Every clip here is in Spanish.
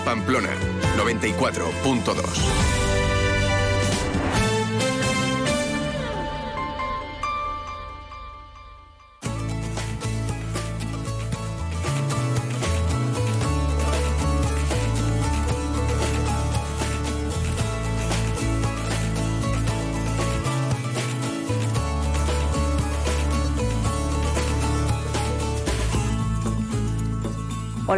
Pamplona 94.2.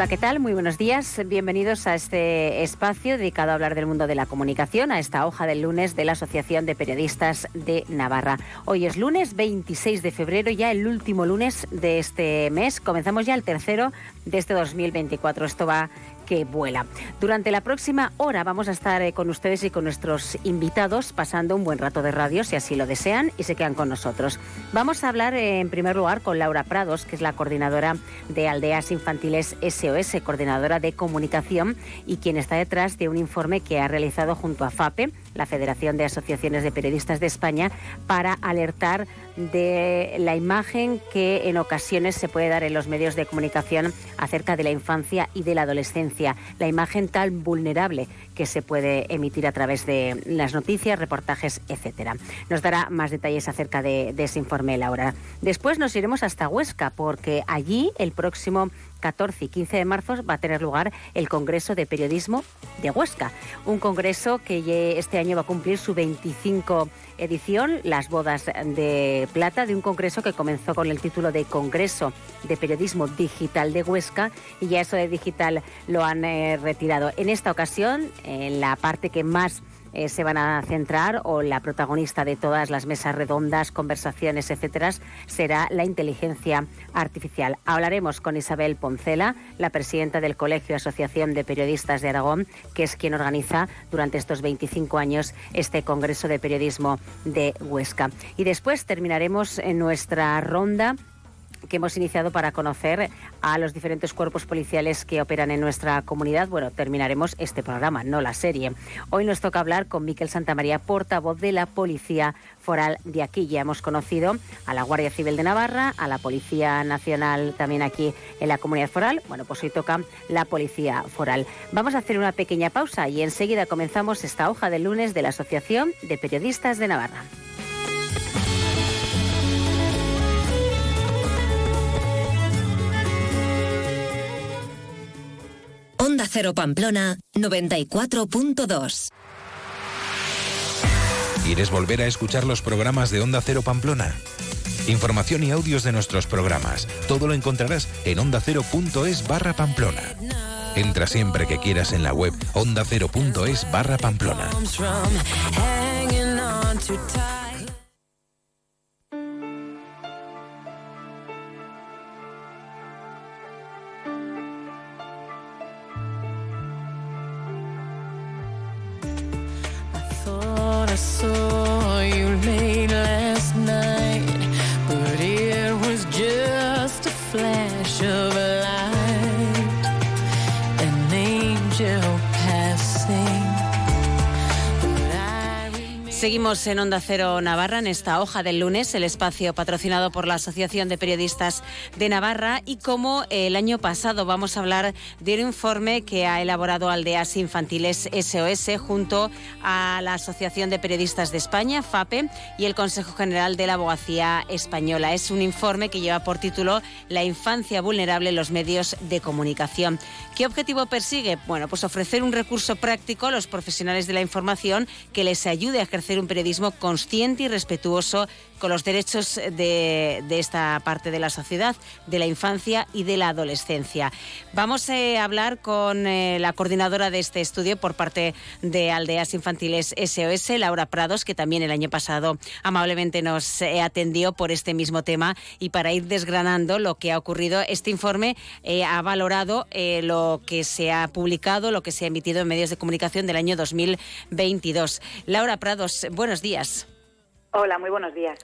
Hola, ¿qué tal? Muy buenos días. Bienvenidos a este espacio dedicado a hablar del mundo de la comunicación, a esta hoja del lunes de la Asociación de Periodistas de Navarra. Hoy es lunes 26 de febrero, ya el último lunes de este mes. Comenzamos ya el tercero de este 2024. Esto va que vuela. Durante la próxima hora vamos a estar eh, con ustedes y con nuestros invitados pasando un buen rato de radio, si así lo desean, y se quedan con nosotros. Vamos a hablar eh, en primer lugar con Laura Prados, que es la coordinadora de Aldeas Infantiles SOS, coordinadora de comunicación, y quien está detrás de un informe que ha realizado junto a FAPE, la Federación de Asociaciones de Periodistas de España, para alertar de la imagen que en ocasiones se puede dar en los medios de comunicación acerca de la infancia y de la adolescencia, la imagen tan vulnerable que se puede emitir a través de las noticias, reportajes, etcétera. Nos dará más detalles acerca de, de ese informe Laura. Después nos iremos hasta Huesca porque allí el próximo 14 y 15 de marzo va a tener lugar el Congreso de Periodismo de Huesca, un congreso que este año va a cumplir su 25 edición, las bodas de plata de un congreso que comenzó con el título de Congreso de Periodismo Digital de Huesca y ya eso de digital lo han eh, retirado. En esta ocasión, en la parte que más eh, se van a centrar o la protagonista de todas las mesas redondas, conversaciones, etcétera, será la inteligencia artificial. Hablaremos con Isabel Poncela, la presidenta del Colegio Asociación de Periodistas de Aragón, que es quien organiza durante estos 25 años este Congreso de Periodismo de Huesca. Y después terminaremos en nuestra ronda que hemos iniciado para conocer a los diferentes cuerpos policiales que operan en nuestra comunidad. Bueno, terminaremos este programa, no la serie. Hoy nos toca hablar con Miquel Santamaría, portavoz de la Policía Foral de aquí. Ya hemos conocido a la Guardia Civil de Navarra, a la Policía Nacional también aquí en la Comunidad Foral. Bueno, pues hoy toca la Policía Foral. Vamos a hacer una pequeña pausa y enseguida comenzamos esta hoja del lunes de la Asociación de Periodistas de Navarra. Onda Cero Pamplona 94.2. ¿Quieres volver a escuchar los programas de Onda Cero Pamplona? Información y audios de nuestros programas. Todo lo encontrarás en ondacero.es barra Pamplona. Entra siempre que quieras en la web ondacero.es barra Pamplona. começou. Seguimos en Onda Cero Navarra en esta hoja del lunes, el espacio patrocinado por la Asociación de Periodistas de Navarra y como el año pasado vamos a hablar de un informe que ha elaborado Aldeas Infantiles SOS junto a la Asociación de Periodistas de España, FAPE, y el Consejo General de la Abogacía Española. Es un informe que lleva por título La infancia vulnerable en los medios de comunicación. ¿Qué objetivo persigue? Bueno, pues ofrecer un recurso práctico a los profesionales de la información que les ayude a ejercer un periodismo consciente y respetuoso con los derechos de, esta parte de la sociedad, de la infancia y de la adolescencia. Vamos eh, a hablar con eh, la coordinadora de este estudio por parte de Aldeas Infantiles SOS, Laura Prados, que también el año pasado amablemente nos eh, atendió por este mismo tema y para ir desgranando lo que ha ocurrido, este informe ha valorado lo que se ha publicado, lo que se ha emitido en medios de comunicación del año 2022. Laura Prados, buenos días. Hola, muy buenos días.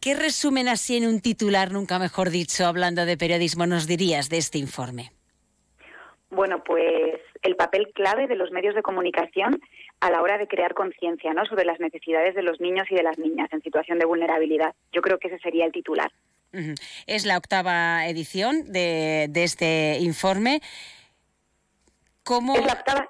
¿Qué resumen así en un titular, nunca mejor dicho, hablando de periodismo, nos dirías de este informe? Bueno, pues el papel clave de los medios de comunicación a la hora de crear conciencia ¿no? sobre las necesidades de los niños y de las niñas en situación de vulnerabilidad. Yo creo que ese sería el titular. Es la octava edición de, de este informe. ¿cómo... Es la octava...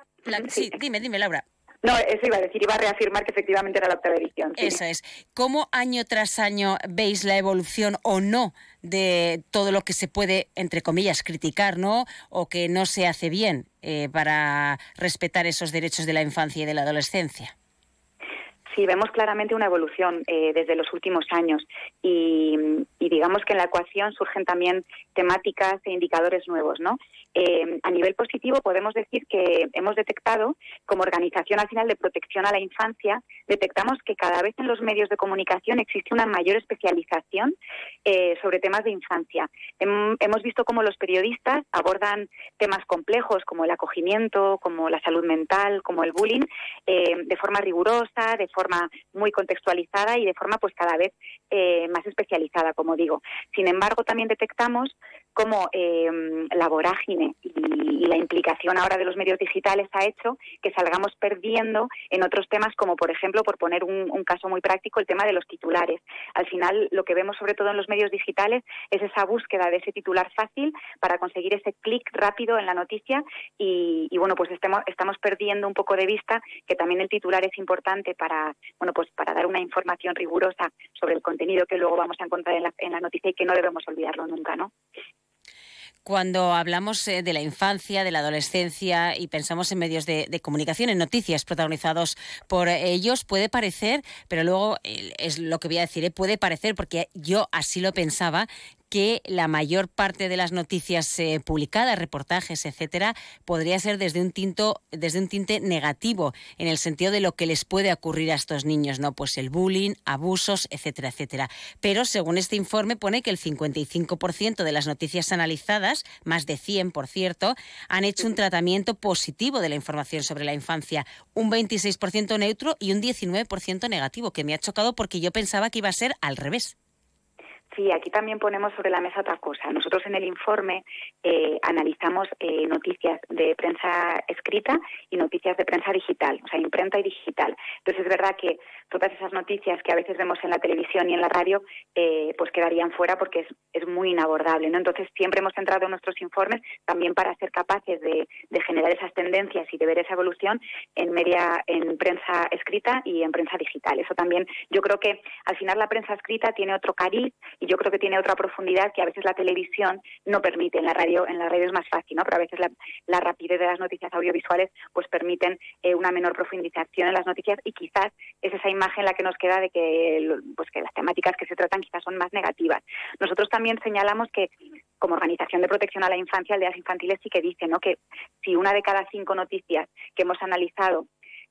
sí, dime, dime, Laura. No, eso iba a decir, iba a reafirmar que efectivamente era la octava edición. Eso es. ¿Cómo año tras año veis la evolución o no de todo lo que se puede, entre comillas, criticar, ¿no? O que no se hace bien eh, para respetar esos derechos de la infancia y de la adolescencia? Sí, vemos claramente una evolución eh, desde los últimos años y, digamos que en la ecuación surgen también temáticas e indicadores nuevos, ¿no? Eh, a nivel positivo podemos decir que hemos detectado, como organización al final de protección a la infancia, detectamos que cada vez en los medios de comunicación existe una mayor especialización eh, sobre temas de infancia. hemos visto cómo los periodistas abordan temas complejos como el acogimiento, como la salud mental, como el bullying, de forma rigurosa, de forma muy contextualizada y de forma pues cada vez eh, más especializada, digo. Sin embargo, también detectamos cómo eh, la vorágine y, la implicación ahora de los medios digitales ha hecho que salgamos perdiendo en otros temas, como por ejemplo, por poner un, caso muy práctico, el tema de los titulares. Al final, lo que vemos sobre todo en los medios digitales es esa búsqueda de ese titular fácil para conseguir ese clic rápido en la noticia y, bueno, pues estemos, estamos perdiendo un poco de vista que también el titular es importante para, bueno, pues para dar una información rigurosa sobre el contenido que luego vamos a encontrar en la, en la noticia y que no debemos olvidarlo nunca, ¿no? Cuando hablamos eh, de la infancia, de la adolescencia y pensamos en medios de, comunicación, en noticias protagonizados por ellos, puede parecer, pero luego eh, es lo que voy a decir, eh, puede parecer, porque yo así lo pensaba, que la mayor parte de las noticias eh, publicadas, reportajes, etcétera, podría ser desde un tinto, desde un tinte negativo, en el sentido de lo que les puede ocurrir a estos niños, ¿no? Pues el bullying, abusos, etcétera, etcétera. Pero según este informe pone que el 55% de las noticias analizadas, más de 100 por cierto, han hecho un tratamiento positivo de la información sobre la infancia, un 26% neutro y un 19% negativo, que me ha chocado porque yo pensaba que iba a ser al revés. Sí, aquí también ponemos sobre la mesa otra cosa. Nosotros en el informe eh, analizamos eh, noticias de prensa escrita y noticias de prensa digital, o sea, imprenta y digital. Entonces es verdad que todas esas noticias que a veces vemos en la televisión y en la radio, eh, pues quedarían fuera porque es, es, muy inabordable, ¿no? Entonces siempre hemos centrado nuestros informes también para ser capaces de, de, generar esas tendencias y de ver esa evolución en media, en prensa escrita y en prensa digital. Eso también, yo creo que al final la prensa escrita tiene otro cariz y yo creo que tiene otra profundidad que a veces la televisión no permite. En la radio, en la radio es más fácil, ¿no? Pero a veces la, rapidez de las noticias audiovisuales pues permiten eh, una menor profundización en las noticias y quizás es esa imagen la que nos queda de que pues que las temáticas que se tratan quizás son más negativas. Nosotros también señalamos que como organización de protección a la infancia, Aldeas Infantiles sí que dice ¿no? que si una de cada cinco noticias que hemos analizado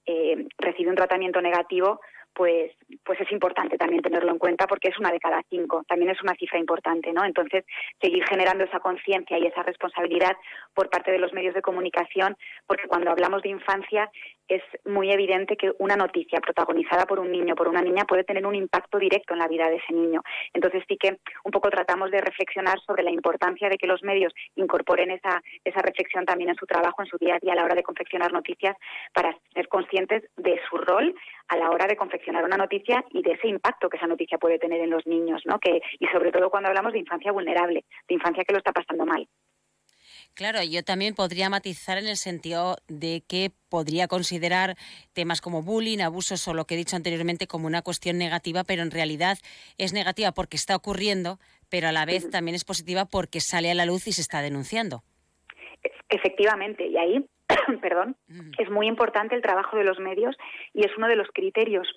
eh, recibe un tratamiento negativo, pues, pues es importante también tenerlo en cuenta porque es una de cada cinco, también es una cifra importante, ¿no? Entonces, seguir generando esa conciencia y esa responsabilidad por parte de los medios de comunicación, porque cuando hablamos de infancia es muy evidente que una noticia protagonizada por un niño, por una niña, puede tener un impacto directo en la vida de ese niño. Entonces sí que un poco tratamos de reflexionar sobre la importancia de que los medios incorporen esa, esa reflexión también en su trabajo, en su día a día a la hora de confeccionar noticias, para ser conscientes de su rol a la hora de confeccionar una noticia y de ese impacto que esa noticia puede tener en los niños, ¿no? Que, y sobre todo cuando hablamos de infancia vulnerable, de infancia que lo está pasando mal. Claro, yo también podría matizar en el sentido de que podría considerar temas como bullying, abusos o lo que he dicho anteriormente como una cuestión negativa, pero en realidad es negativa porque está ocurriendo, pero a la vez también es positiva porque sale a la luz y se está denunciando. Efectivamente, y ahí, perdón, es muy importante el trabajo de los medios y es uno de los criterios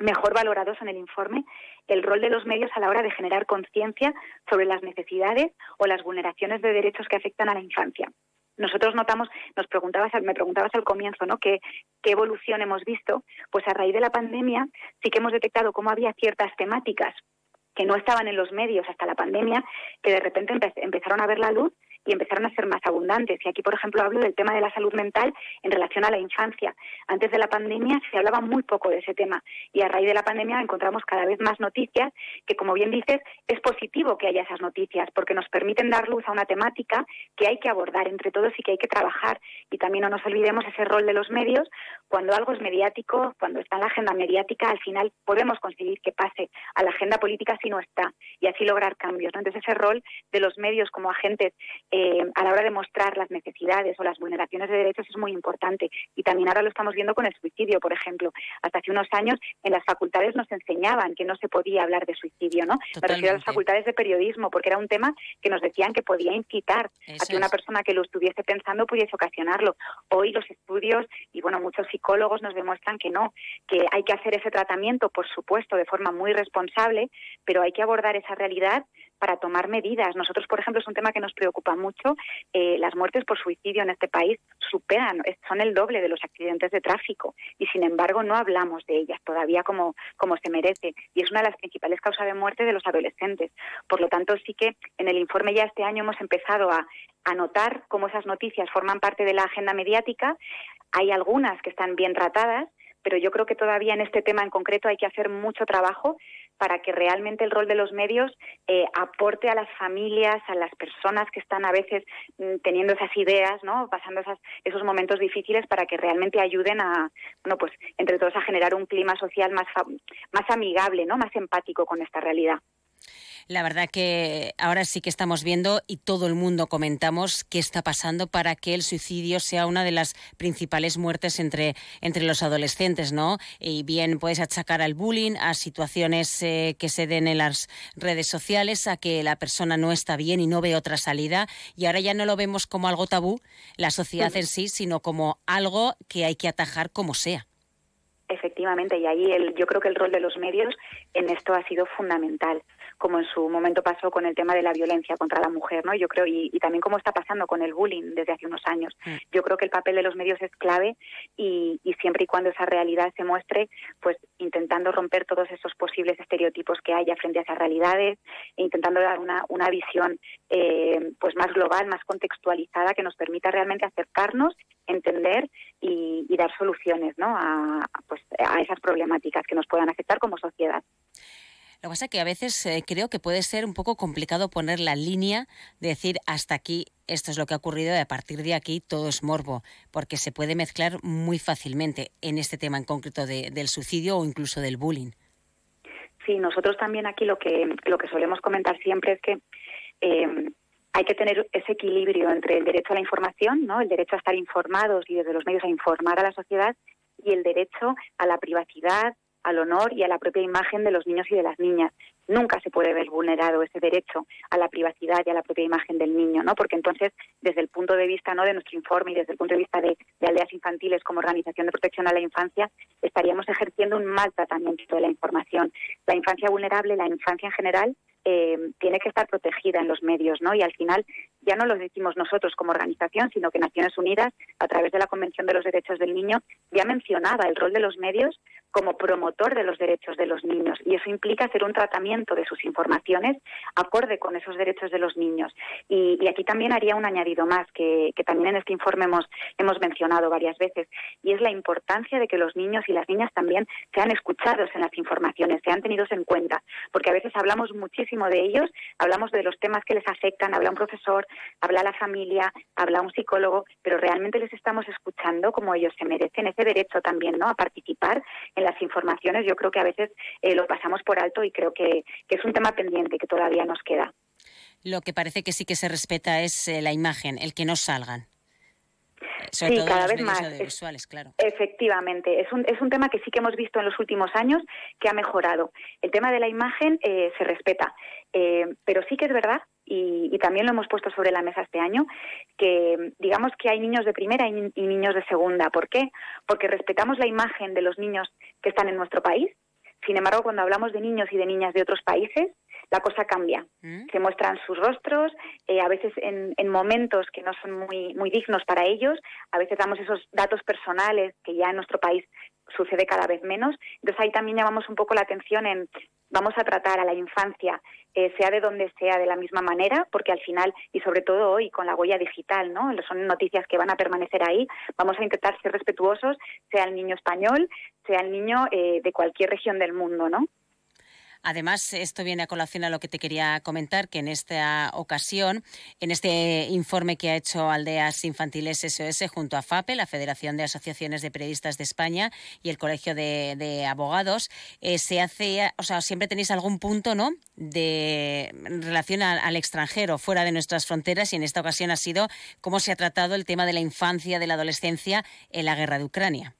mejor valorados en el informe el rol de los medios a la hora de generar conciencia sobre las necesidades o las vulneraciones de derechos que afectan a la infancia. Nosotros notamos, nos preguntabas, me preguntabas al comienzo, ¿no? ¿Qué, ¿Qué evolución hemos visto? Pues a raíz de la pandemia sí que hemos detectado cómo había ciertas temáticas que no estaban en los medios hasta la pandemia, que de repente empezaron a ver la luz y empezaron a ser más abundantes. Y aquí, por ejemplo, hablo del tema de la salud mental en relación a la infancia. Antes de la pandemia se hablaba muy poco de ese tema y a raíz de la pandemia encontramos cada vez más noticias que, como bien dices, es positivo que haya esas noticias porque nos permiten dar luz a una temática que hay que abordar entre todos y que hay que trabajar. Y también no nos olvidemos ese rol de los medios. Cuando algo es mediático, cuando está en la agenda mediática, al final podemos conseguir que pase a la agenda política si no está y así lograr cambios. Entonces, ese rol de los medios como agentes a la hora de mostrar las necesidades o las vulneraciones de derechos es muy importante. Y también ahora lo estamos viendo con el suicidio, por ejemplo. Hasta hace unos años en las facultades nos enseñaban que no se podía hablar de suicidio, ¿no? Me refiero a las facultades de periodismo, porque era un tema que nos decían que podía incitar a que una persona que lo estuviese pensando pudiese ocasionarlo. Hoy los estudios y, bueno, muchos psicólogos nos demuestran que no, que hay que hacer ese tratamiento, por supuesto, de forma muy responsable, pero hay que abordar esa realidad para tomar medidas. Nosotros, por ejemplo, es un tema que nos preocupa mucho. Eh, las muertes por suicidio en este país superan, son el doble de los accidentes de tráfico y, sin embargo, no hablamos de ellas todavía como, como se merece. Y es una de las principales causas de muerte de los adolescentes. Por lo tanto, sí que en el informe ya este año hemos empezado a, a notar cómo esas noticias forman parte de la agenda mediática. Hay algunas que están bien tratadas, pero yo creo que todavía en este tema en concreto hay que hacer mucho trabajo para que realmente el rol de los medios eh, aporte a las familias, a las personas que están a veces mm, teniendo esas ideas, ¿no? pasando esas, esos momentos difíciles para que realmente ayuden a, bueno, pues entre todos a generar un clima social más, más amigable, ¿no? más empático con esta realidad. La verdad que ahora sí que estamos viendo y todo el mundo comentamos qué está pasando para que el suicidio sea una de las principales muertes entre, entre los adolescentes, ¿no? Y bien puedes achacar al bullying, a situaciones eh, que se den en las redes sociales, a que la persona no está bien y no ve otra salida. Y ahora ya no lo vemos como algo tabú, la sociedad en sí, sino como algo que hay que atajar como sea. Efectivamente, y ahí el, yo creo que el rol de los medios en esto ha sido fundamental como en su momento pasó con el tema de la violencia contra la mujer, ¿no? Yo creo, y, también como está pasando con el bullying desde hace unos años. Mm. Yo creo que el papel de los medios es clave y, siempre y cuando esa realidad se muestre, pues intentando romper todos esos posibles estereotipos que haya frente a esas realidades e intentando dar una, una visión eh, pues más global, más contextualizada que nos permita realmente acercarnos, entender y, dar soluciones ¿no? a, pues, a esas problemáticas que nos puedan afectar como sociedad. Lo que pasa es que a veces eh, creo que puede ser un poco complicado poner la línea de decir hasta aquí esto es lo que ha ocurrido y a partir de aquí todo es morbo, porque se puede mezclar muy fácilmente en este tema en concreto del suicidio o incluso del bullying. Sí, nosotros también aquí lo que, lo que solemos comentar siempre es que em, hay que tener ese equilibrio entre el derecho a la información, ¿no? el derecho a estar informados y desde los medios a informar a la sociedad y el derecho a la privacidad, al honor y a la propia imagen de los niños y de las niñas. Nunca se puede ver vulnerado ese derecho a la privacidad y a la propia imagen del niño, ¿no? Porque entonces, desde el punto de vista no de nuestro informe y desde el punto de vista de, aldeas infantiles como organización de protección a la infancia, estaríamos ejerciendo un mal tratamiento de la información. La infancia vulnerable, la infancia en general, eh, tiene que estar protegida en los medios, ¿no? Y al final ya no lo decimos nosotros como organización, sino que Naciones Unidas, a través de la Convención de los Derechos del Niño, ya mencionaba el rol de los medios como promotor de los derechos de los niños y eso implica hacer un tratamiento de sus informaciones acorde con esos derechos de los niños. Y, aquí también haría un añadido más que, también en este informe hemos, hemos mencionado varias veces y es la importancia de que los niños y las niñas también sean escuchados en las informaciones, sean tenidos en cuenta, porque a veces hablamos muchísimo de ellos, hablamos de los temas que les afectan, habla un profesor, habla la familia, habla un psicólogo, pero realmente les estamos escuchando como ellos se merecen ese derecho también, ¿no? A participar en las informaciones. Yo creo que a veces eh, lo pasamos por alto y creo que, es un tema pendiente que todavía nos queda. Lo que parece que sí que se respeta es eh, la imagen, el que no salgan. Sí, cada vez más. claro. Efectivamente, es un, es un tema que sí que hemos visto en los últimos años que ha mejorado. El tema de la imagen eh, se respeta, pero sí que es verdad y, también lo hemos puesto sobre la mesa este año, que digamos que hay niños de primera y, niños de segunda. ¿Por qué? Porque respetamos la imagen de los niños que están en nuestro país. Sin embargo, cuando hablamos de niños y de niñas de otros países, la cosa cambia. Mm. Se muestran sus rostros, eh, a veces en, en, momentos que no son muy, muy dignos para ellos, a veces damos esos datos personales que ya en nuestro país sucede cada vez menos. Entonces ahí también llamamos un poco la atención en vamos a tratar a la infancia, eh, sea de donde sea, de la misma manera, porque al final, y sobre todo hoy con la huella digital, ¿no? Son noticias que van a permanecer ahí. Vamos a intentar ser respetuosos, sea el niño español, sea el niño eh, de cualquier región del mundo, ¿no? Además, esto viene a colación a lo que te quería comentar, que en esta ocasión, en este informe que ha hecho Aldeas Infantiles SOS junto a FAPE, la Federación de Asociaciones de Periodistas de España y el Colegio de, Abogados, eh, se hace, o sea, siempre tenéis algún punto, ¿no?, de relación al, extranjero, fuera de nuestras fronteras, y en esta ocasión ha sido cómo se ha tratado el tema de la infancia, de la adolescencia en la guerra de Ucrania.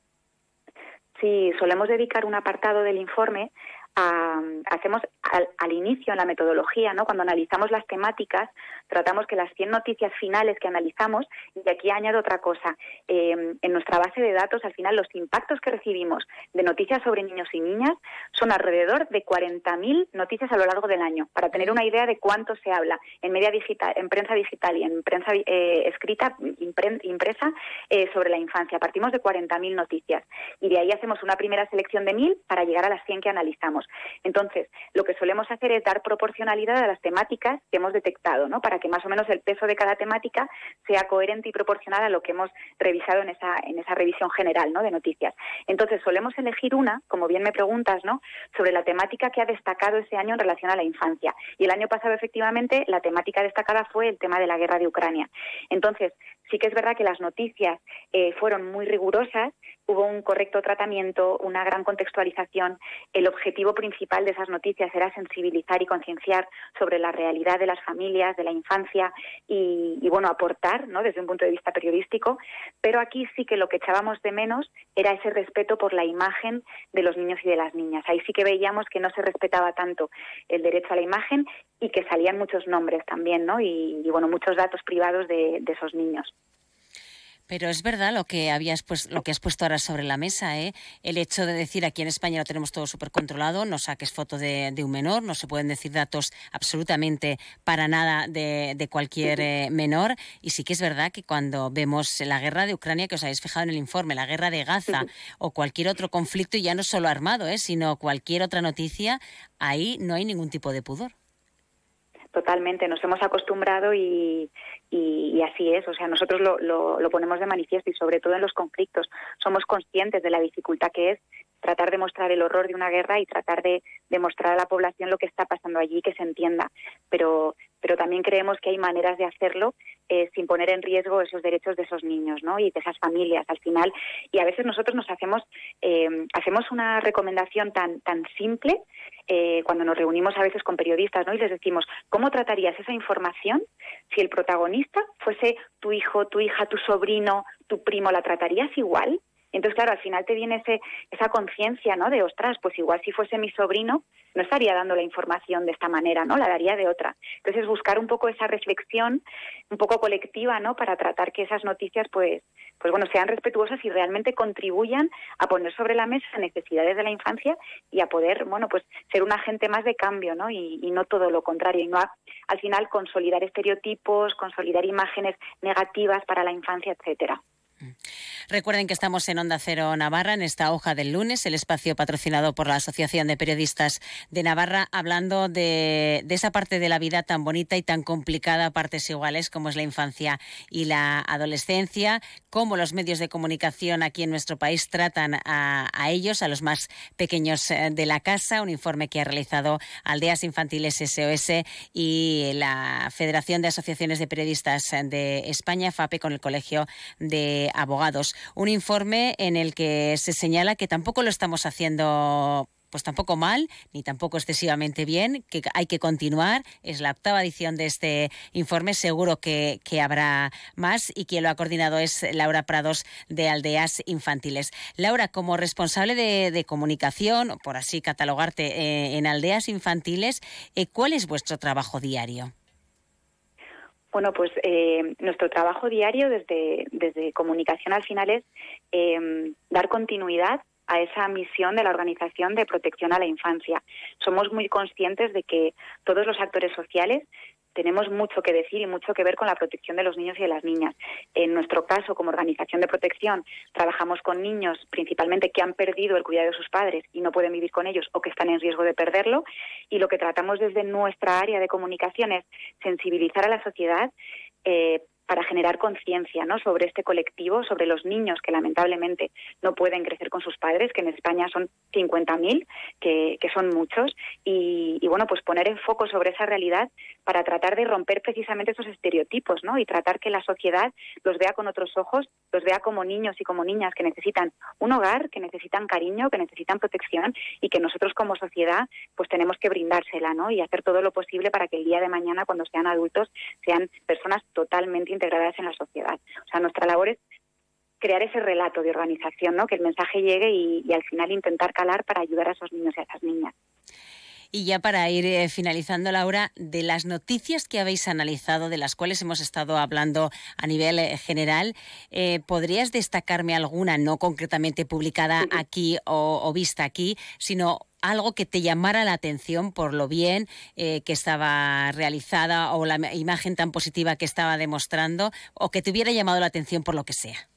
Sí, solemos dedicar un apartado del informe hacemos al, inicio en la metodología, ¿no? cuando analizamos las temáticas, tratamos que las 100 noticias finales que analizamos, y aquí añado otra cosa, em, en nuestra base de datos, al final los impactos que recibimos de noticias sobre niños y niñas son alrededor de 40.000 noticias a lo largo del año, para tener una idea de cuánto se habla en media digital, en prensa digital y en prensa eh, escrita, impresa, eh, sobre la infancia. Partimos de 40.000 noticias y de ahí hacemos una primera selección de 1.000 para llegar a las 100 que analizamos. Entonces, lo que solemos hacer es dar proporcionalidad a las temáticas que hemos detectado, ¿no? Para que más o menos el peso de cada temática sea coherente y proporcional a lo que hemos revisado en esa, en esa revisión general, ¿no? De noticias. Entonces, solemos elegir una, como bien me preguntas, ¿no? Sobre la temática que ha destacado ese año en relación a la infancia. Y el año pasado, efectivamente, la temática destacada fue el tema de la guerra de Ucrania. Entonces, sí que es verdad que las noticias eh, fueron muy rigurosas, hubo un correcto tratamiento, una gran contextualización. El objetivo principal de esas noticias era sensibilizar y concienciar sobre la realidad de las familias, de la infancia y, bueno, aportar, ¿no? Desde un punto de vista periodístico. Pero aquí sí que lo que echábamos de menos era ese respeto por la imagen de los niños y de las niñas. Ahí sí que veíamos que no se respetaba tanto el derecho a la imagen y que salían muchos nombres también, ¿no? Y, bueno, muchos datos privados de esos niños. Pero es verdad lo que habías pues, lo que has puesto ahora sobre la mesa, ¿eh? El hecho de decir aquí en España lo tenemos todo súper controlado, no saques foto de, un menor, no se pueden decir datos absolutamente para nada de, cualquier eh, menor. Y sí que es verdad que cuando vemos la guerra de Ucrania, que os habéis fijado en el informe, la guerra de Gaza o cualquier otro conflicto, ya no solo armado, ¿eh? sino cualquier otra noticia, ahí no hay ningún tipo de pudor. Totalmente, nos hemos acostumbrado y, y, así es. O sea, nosotros lo, lo, ponemos de manifiesto y sobre todo en los conflictos. Somos conscientes de la dificultad que es tratar de mostrar el horror de una guerra y tratar de demostrar a la población lo que está pasando allí, que se entienda. Pero, pero también creemos que hay maneras de hacerlo eh, sin poner en riesgo esos derechos de esos niños ¿no? y de esas familias al final. Y a veces nosotros nos hacemos, eh, hacemos una recomendación tan, tan simple eh, cuando nos reunimos a veces con periodistas ¿no? y les decimos, ¿cómo tratarías esa información si el protagonista fuese tu hijo, tu hija, tu sobrino, tu primo? ¿La tratarías igual? Entonces, claro, al final te viene ese, esa conciencia, ¿no? De, ostras, pues igual si fuese mi sobrino, no estaría dando la información de esta manera, ¿no? La daría de otra. Entonces, buscar un poco esa reflexión, un poco colectiva, ¿no? Para tratar que esas noticias, pues, pues bueno, sean respetuosas y realmente contribuyan a poner sobre la mesa necesidades de la infancia y a poder, bueno, pues ser un agente más de cambio, ¿no? Y, no todo lo contrario, y no al final consolidar estereotipos, consolidar imágenes negativas para la infancia, etcétera. Recuerden que estamos en Onda Cero Navarra, en esta hoja del lunes, el espacio patrocinado por la Asociación de Periodistas de Navarra, hablando de, esa parte de la vida tan bonita y tan complicada partes iguales como es la infancia y la adolescencia, cómo los medios de comunicación aquí en nuestro país tratan a, a ellos, a los más pequeños eh, de la casa, un informe que ha realizado Aldeas Infantiles SOS y la Federación de Asociaciones de Periodistas de España, FAPE, con el Colegio de abogados. Un informe en el que se señala que tampoco lo estamos haciendo pues tampoco mal, ni tampoco excesivamente bien, que hay que continuar. Es la octava edición de este informe, seguro que, habrá más y quien lo ha coordinado es Laura Prados de Aldeas Infantiles. Laura, como responsable de, comunicación, por así catalogarte eh, en Aldeas Infantiles, eh, ¿cuál es vuestro trabajo diario? Bueno, pues eh, nuestro trabajo diario desde, desde comunicación al final es eh, dar continuidad a esa misión de la Organización de Protección a la Infancia. Somos muy conscientes de que todos los actores sociales tenemos mucho que decir y mucho que ver con la protección de los niños y de las niñas. En nuestro caso, como organización de protección, trabajamos con niños principalmente que han perdido el cuidado de sus padres y no pueden vivir con ellos o que están en riesgo de perderlo. Y lo que tratamos desde nuestra área de comunicación es sensibilizar a la sociedad eh, para generar conciencia ¿no? sobre este colectivo, sobre los niños que lamentablemente no pueden crecer con sus padres, que en España son 50.000, que, que son muchos, y, bueno, pues poner en foco sobre esa realidad para tratar de romper precisamente esos estereotipos ¿no? y tratar que la sociedad los vea con otros ojos, los vea como niños y como niñas que necesitan un hogar, que necesitan cariño, que necesitan protección y que nosotros como sociedad pues tenemos que brindársela ¿no? y hacer todo lo posible para que el día de mañana, cuando sean adultos, sean personas totalmente integradas en la sociedad. O sea, nuestra labor es crear ese relato de organización, ¿no? que el mensaje llegue y, y al final intentar calar para ayudar a esos niños y a esas niñas. Y ya para ir eh, finalizando, Laura, de las noticias que habéis analizado, de las cuales hemos estado hablando a nivel eh, general, eh, ¿podrías destacarme alguna, no concretamente publicada aquí o, o, vista aquí, sino algo que te llamara la atención por lo bien eh, que estaba realizada o la imagen tan positiva que estaba demostrando o que te hubiera llamado la atención por lo que sea?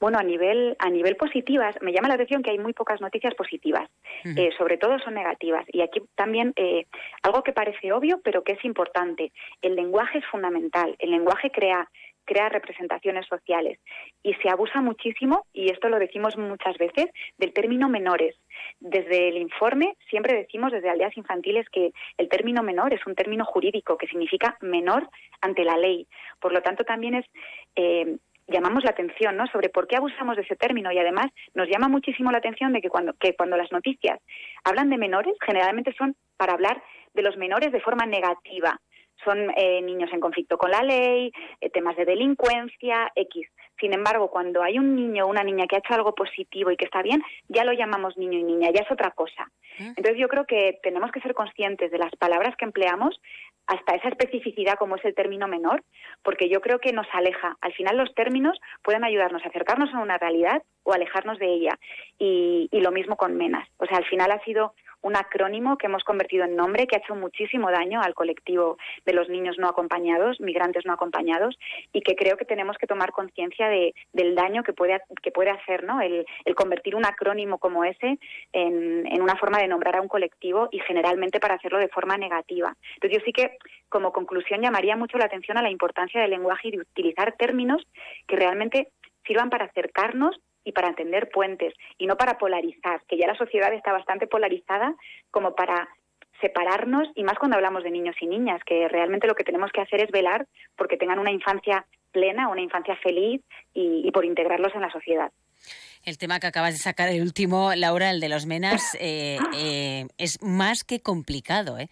Bueno, a nivel, a nivel positivas, me llama la atención que hay muy pocas noticias positivas, uh -huh. eh, sobre todo son negativas. Y aquí también eh, algo que parece obvio, pero que es importante. El lenguaje es fundamental. El lenguaje crea, crea representaciones sociales y se abusa muchísimo, y esto lo decimos muchas veces, del término menores. Desde el informe siempre decimos desde aldeas infantiles que el término menor es un término jurídico que significa menor ante la ley. Por lo tanto, también es eh, llamamos la atención ¿no? sobre por qué abusamos de ese término y además nos llama muchísimo la atención de que cuando, que cuando las noticias hablan de menores, generalmente son para hablar de los menores de forma negativa. Son eh, niños en conflicto con la ley, eh, temas de delincuencia, X. Sin embargo, cuando hay un niño o una niña que ha hecho algo positivo y que está bien, ya lo llamamos niño y niña, ya es otra cosa. Entonces yo creo que tenemos que ser conscientes de las palabras que empleamos hasta esa especificidad como es el término menor, porque yo creo que nos aleja. Al final los términos pueden ayudarnos a acercarnos a una realidad o alejarnos de ella. Y, y lo mismo con menas. O sea, al final ha sido un acrónimo que hemos convertido en nombre que ha hecho muchísimo daño al colectivo de los niños no acompañados, migrantes no acompañados, y que creo que tenemos que tomar conciencia de, del daño que puede, que puede hacer ¿no? el, convertir un acrónimo como ese en, en, una forma de nombrar a un colectivo y generalmente para hacerlo de forma negativa. Entonces yo sí que como conclusión llamaría mucho la atención a la importancia del lenguaje y de utilizar términos que realmente sirvan para acercarnos y para entender puentes y no para polarizar, que ya la sociedad está bastante polarizada como para separarnos y más cuando hablamos de niños y niñas, que realmente lo que tenemos que hacer es velar porque tengan una infancia plena, una infancia feliz y, por integrarlos en la sociedad. El tema que acabas de sacar, el último, Laura, el de los menas, eh, eh, es más que complicado, ¿eh?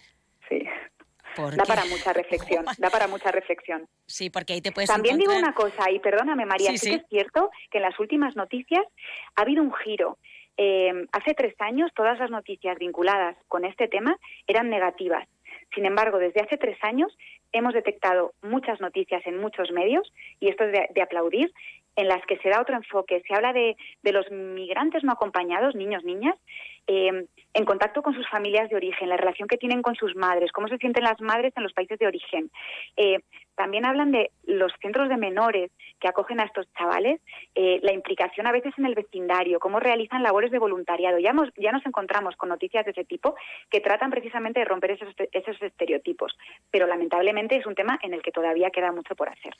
Porque... Da para mucha reflexión, da para mucha reflexión. Sí, porque ahí te puedes También encontrar... digo una cosa, y perdóname María, sí, sí, sí, que es cierto que en las últimas noticias ha habido un giro. Eh, hace tres años todas las noticias vinculadas con este tema eran negativas. Sin embargo, desde hace tres años hemos detectado muchas noticias en muchos medios, y esto es de, de aplaudir, en las que se da otro enfoque. Se habla de, de los migrantes no acompañados, niños, niñas, eh, en contacto con sus familias de origen, la relación que tienen con sus madres, cómo se sienten las madres en los países de origen. Eh, también hablan de los centros de menores que acogen a estos chavales, eh, la implicación a veces en el vecindario, cómo realizan labores de voluntariado. Ya, hemos, ya nos encontramos con noticias de ese tipo que tratan precisamente de romper esos estereotipos, pero lamentablemente es un tema en el que todavía queda mucho por hacer.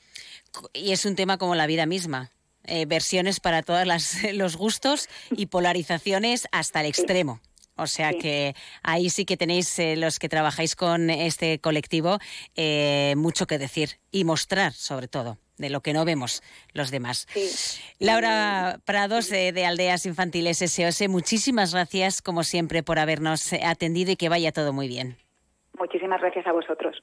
Y es un tema como la vida misma. Eh, versiones para todos los gustos y polarizaciones hasta el extremo. O sea sí. que ahí sí que tenéis eh, los que trabajáis con este colectivo eh, mucho que decir y mostrar sobre todo de lo que no vemos los demás. Sí. Laura Prados de, de, Aldeas Infantiles SOS, muchísimas gracias como siempre por habernos atendido y que vaya todo muy bien. Muchísimas gracias a vosotros.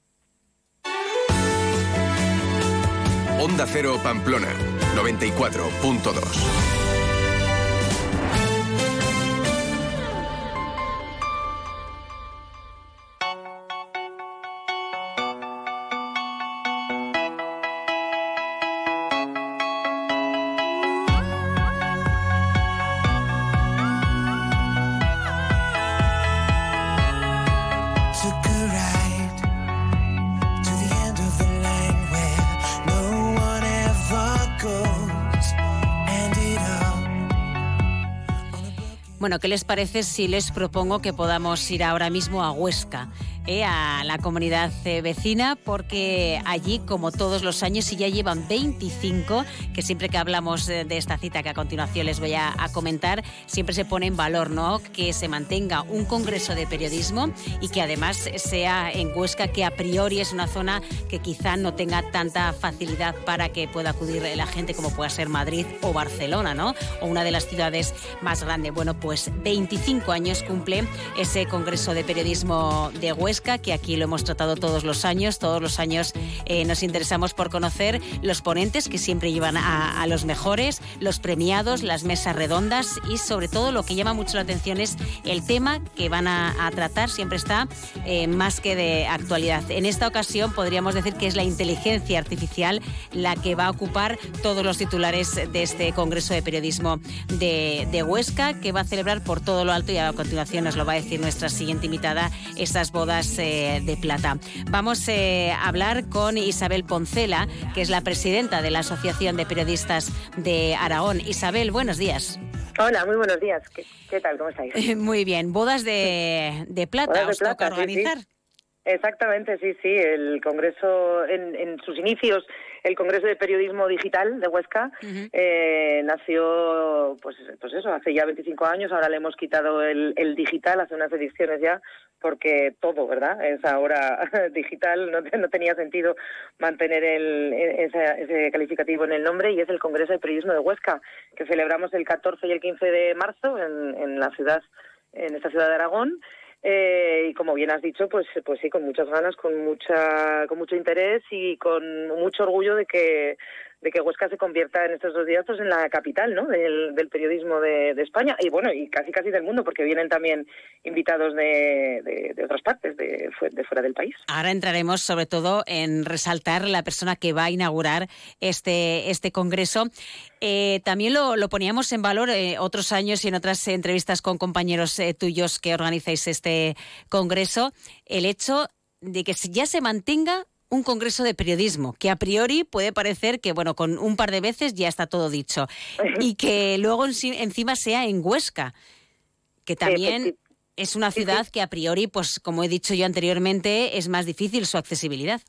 Onda Cero Pamplona 94.2 Bueno, ¿qué les parece si les propongo que podamos ir ahora mismo a Huesca? Eh, a la comunidad eh, vecina porque allí, como todos los años, y ya llevan 25, que siempre que hablamos de esta cita que a continuación les voy a, comentar, siempre se pone en valor ¿no? que se mantenga un congreso de periodismo y que además sea en Huesca, que a priori es una zona que quizá no tenga tanta facilidad para que pueda acudir la gente como pueda ser Madrid o Barcelona, ¿no? O una de las ciudades más grandes. Bueno, pues 25 años cumple ese Congreso de Periodismo de Huesca, que aquí lo hemos tratado todos los años. Todos los años eh, nos interesamos por conocer los ponentes que siempre llevan a, los mejores, los premiados, las mesas redondas y sobre todo lo que llama mucho la atención es el tema que van a, tratar. Siempre está eh, más que de actualidad. En esta ocasión podríamos decir que es la inteligencia artificial la que va a ocupar todos los titulares de este Congreso de Periodismo de, de Huesca, que va a celebrar por todo lo alto y a continuación nos lo va a decir nuestra siguiente invitada, estas bodas eh, de plata. Vamos eh, a hablar con Isabel Poncela, que es la presidenta de la Asociación de Periodistas de Aragón. Isabel, buenos días. Hola, muy buenos días. ¿Qué, tal? ¿Cómo estáis? muy bien. Bodas de, de plata, os toca organizar. Exactamente, sí, sí. El Congreso, en, en sus inicios, el Congreso de Periodismo Digital de Huesca eh, nació, pues, pues eso, hace ya 25 años. Ahora le hemos quitado el, el digital, hace unas ediciones ya, porque todo, ¿verdad? Es ahora digital, no, no tenía sentido mantener el, ese, ese, calificativo en el nombre y es el Congreso de Periodismo de Huesca, que celebramos el 14 y el 15 de marzo en, en la ciudad, en esta ciudad de Aragón. Eh, y como bien has dicho, pues, pues sí, con muchas ganas, con mucha, con mucho interés y con mucho orgullo de que de que Huesca se convierta en estos dos días pues, en la capital ¿no? del, periodismo de, España y bueno y casi casi del mundo porque vienen también invitados de, otras partes de, de, fuera del país. Ahora entraremos sobre todo en resaltar la persona que va a inaugurar este, este congreso. Eh, también lo, lo, poníamos en valor eh, otros años y en otras entrevistas con compañeros eh, tuyos que organizáis este congreso, el hecho de que ya se mantenga un congreso de periodismo, que a priori puede parecer que, bueno, con un par de veces ya está todo dicho, y que luego encima sea en Huesca, que también es una ciudad que a priori, pues como he dicho yo anteriormente, es más difícil su accesibilidad.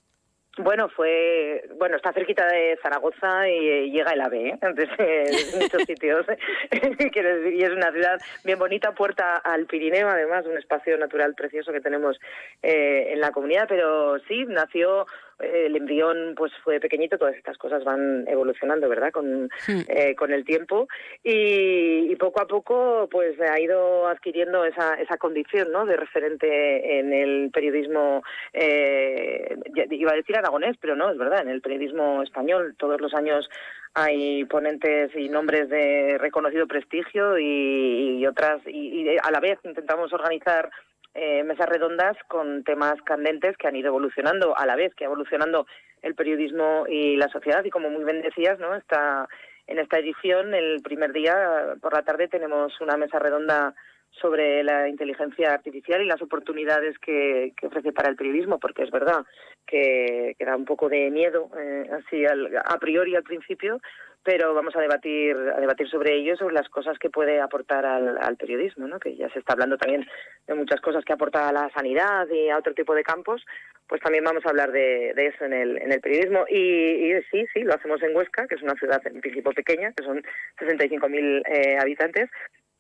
Bueno, fue, bueno, está cerquita de Zaragoza y, llega el AVE, ¿eh? entonces muchos sitios. y es una ciudad bien bonita, puerta al Pirineo, además, un espacio natural precioso que tenemos eh, en la comunidad, pero sí, nació el embrión pues fue pequeñito, todas estas cosas van evolucionando, ¿verdad? Con, eh, con el tiempo y, poco a poco pues ha ido adquiriendo esa, esa condición, ¿no? De referente en el periodismo, eh, iba a decir aragonés, pero no, es verdad, en el periodismo español todos los años hay ponentes y nombres de reconocido prestigio y, otras y, y a la vez intentamos organizar eh, mesas redondas con temas candentes que han ido evolucionando a la vez que evolucionando el periodismo y la sociedad y como muy bien decías, ¿no? Está en esta edición el primer día por la tarde tenemos una mesa redonda sobre la inteligencia artificial y las oportunidades que, ofrece para el periodismo, porque es verdad que, da un poco de miedo, eh, así a priori al principio, pero vamos a debatir a debatir sobre ello, sobre las cosas que puede aportar al, periodismo, ¿no? que ya se está hablando también de muchas cosas que aporta a la sanidad y a otro tipo de campos, pues también vamos a hablar de, eso en el, en el periodismo. Y, sí, sí, lo hacemos en Huesca, que es una ciudad en principio pequeña, que son 65.000 eh, habitantes,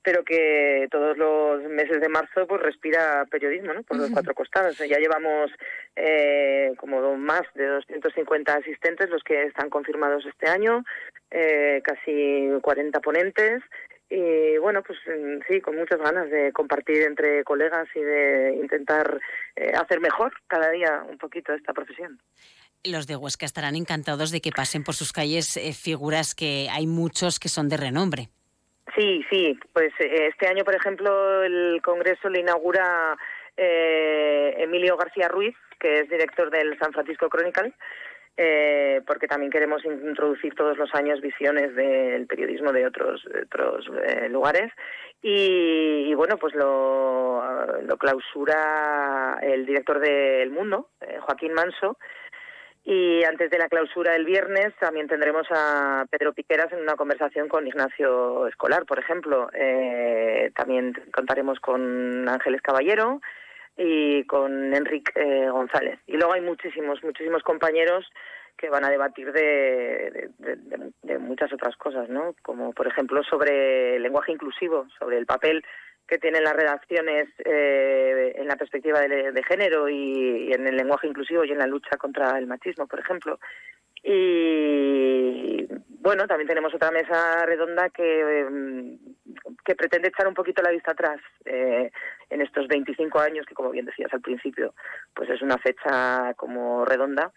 pero que todos los meses de marzo pues respira periodismo, ¿no? Por los cuatro costados. Ya llevamos eh, como más de 250 asistentes los que están confirmados este año, eh, casi 40 ponentes y bueno, pues mm, sí, con muchas ganas de compartir entre colegas y de intentar eh, hacer mejor cada día un poquito esta profesión. Los de Huesca estarán encantados de que pasen por sus calles figuras que hay muchos que son de renombre. Sí, sí, pues eh, este año, por ejemplo, el Congreso le inaugura eh, Emilio García Ruiz, que es director del San Francisco Chronicle, eh, porque también queremos introducir todos los años visiones del periodismo de otros, otros lugares. Y, bueno, pues lo, lo clausura el director de El Mundo, Joaquín Manso, y antes de la clausura del viernes también tendremos a Pedro Piqueras en una conversación con Ignacio Escolar, por ejemplo. Eh, también contaremos con Ángeles Caballero, y con Enrique eh, González. Y luego hay muchísimos, muchísimos compañeros que van a debatir de, de, muchas otras cosas, ¿no? Como por ejemplo sobre el lenguaje inclusivo, sobre el papel que tienen las redacciones eh, en la perspectiva de, género y, en el lenguaje inclusivo y en la lucha contra el machismo, por ejemplo. Y bueno, también tenemos otra mesa redonda que, em, que pretende echar un poquito la vista atrás eh, en estos 25 años, que como bien decías al principio, pues es una fecha como redonda.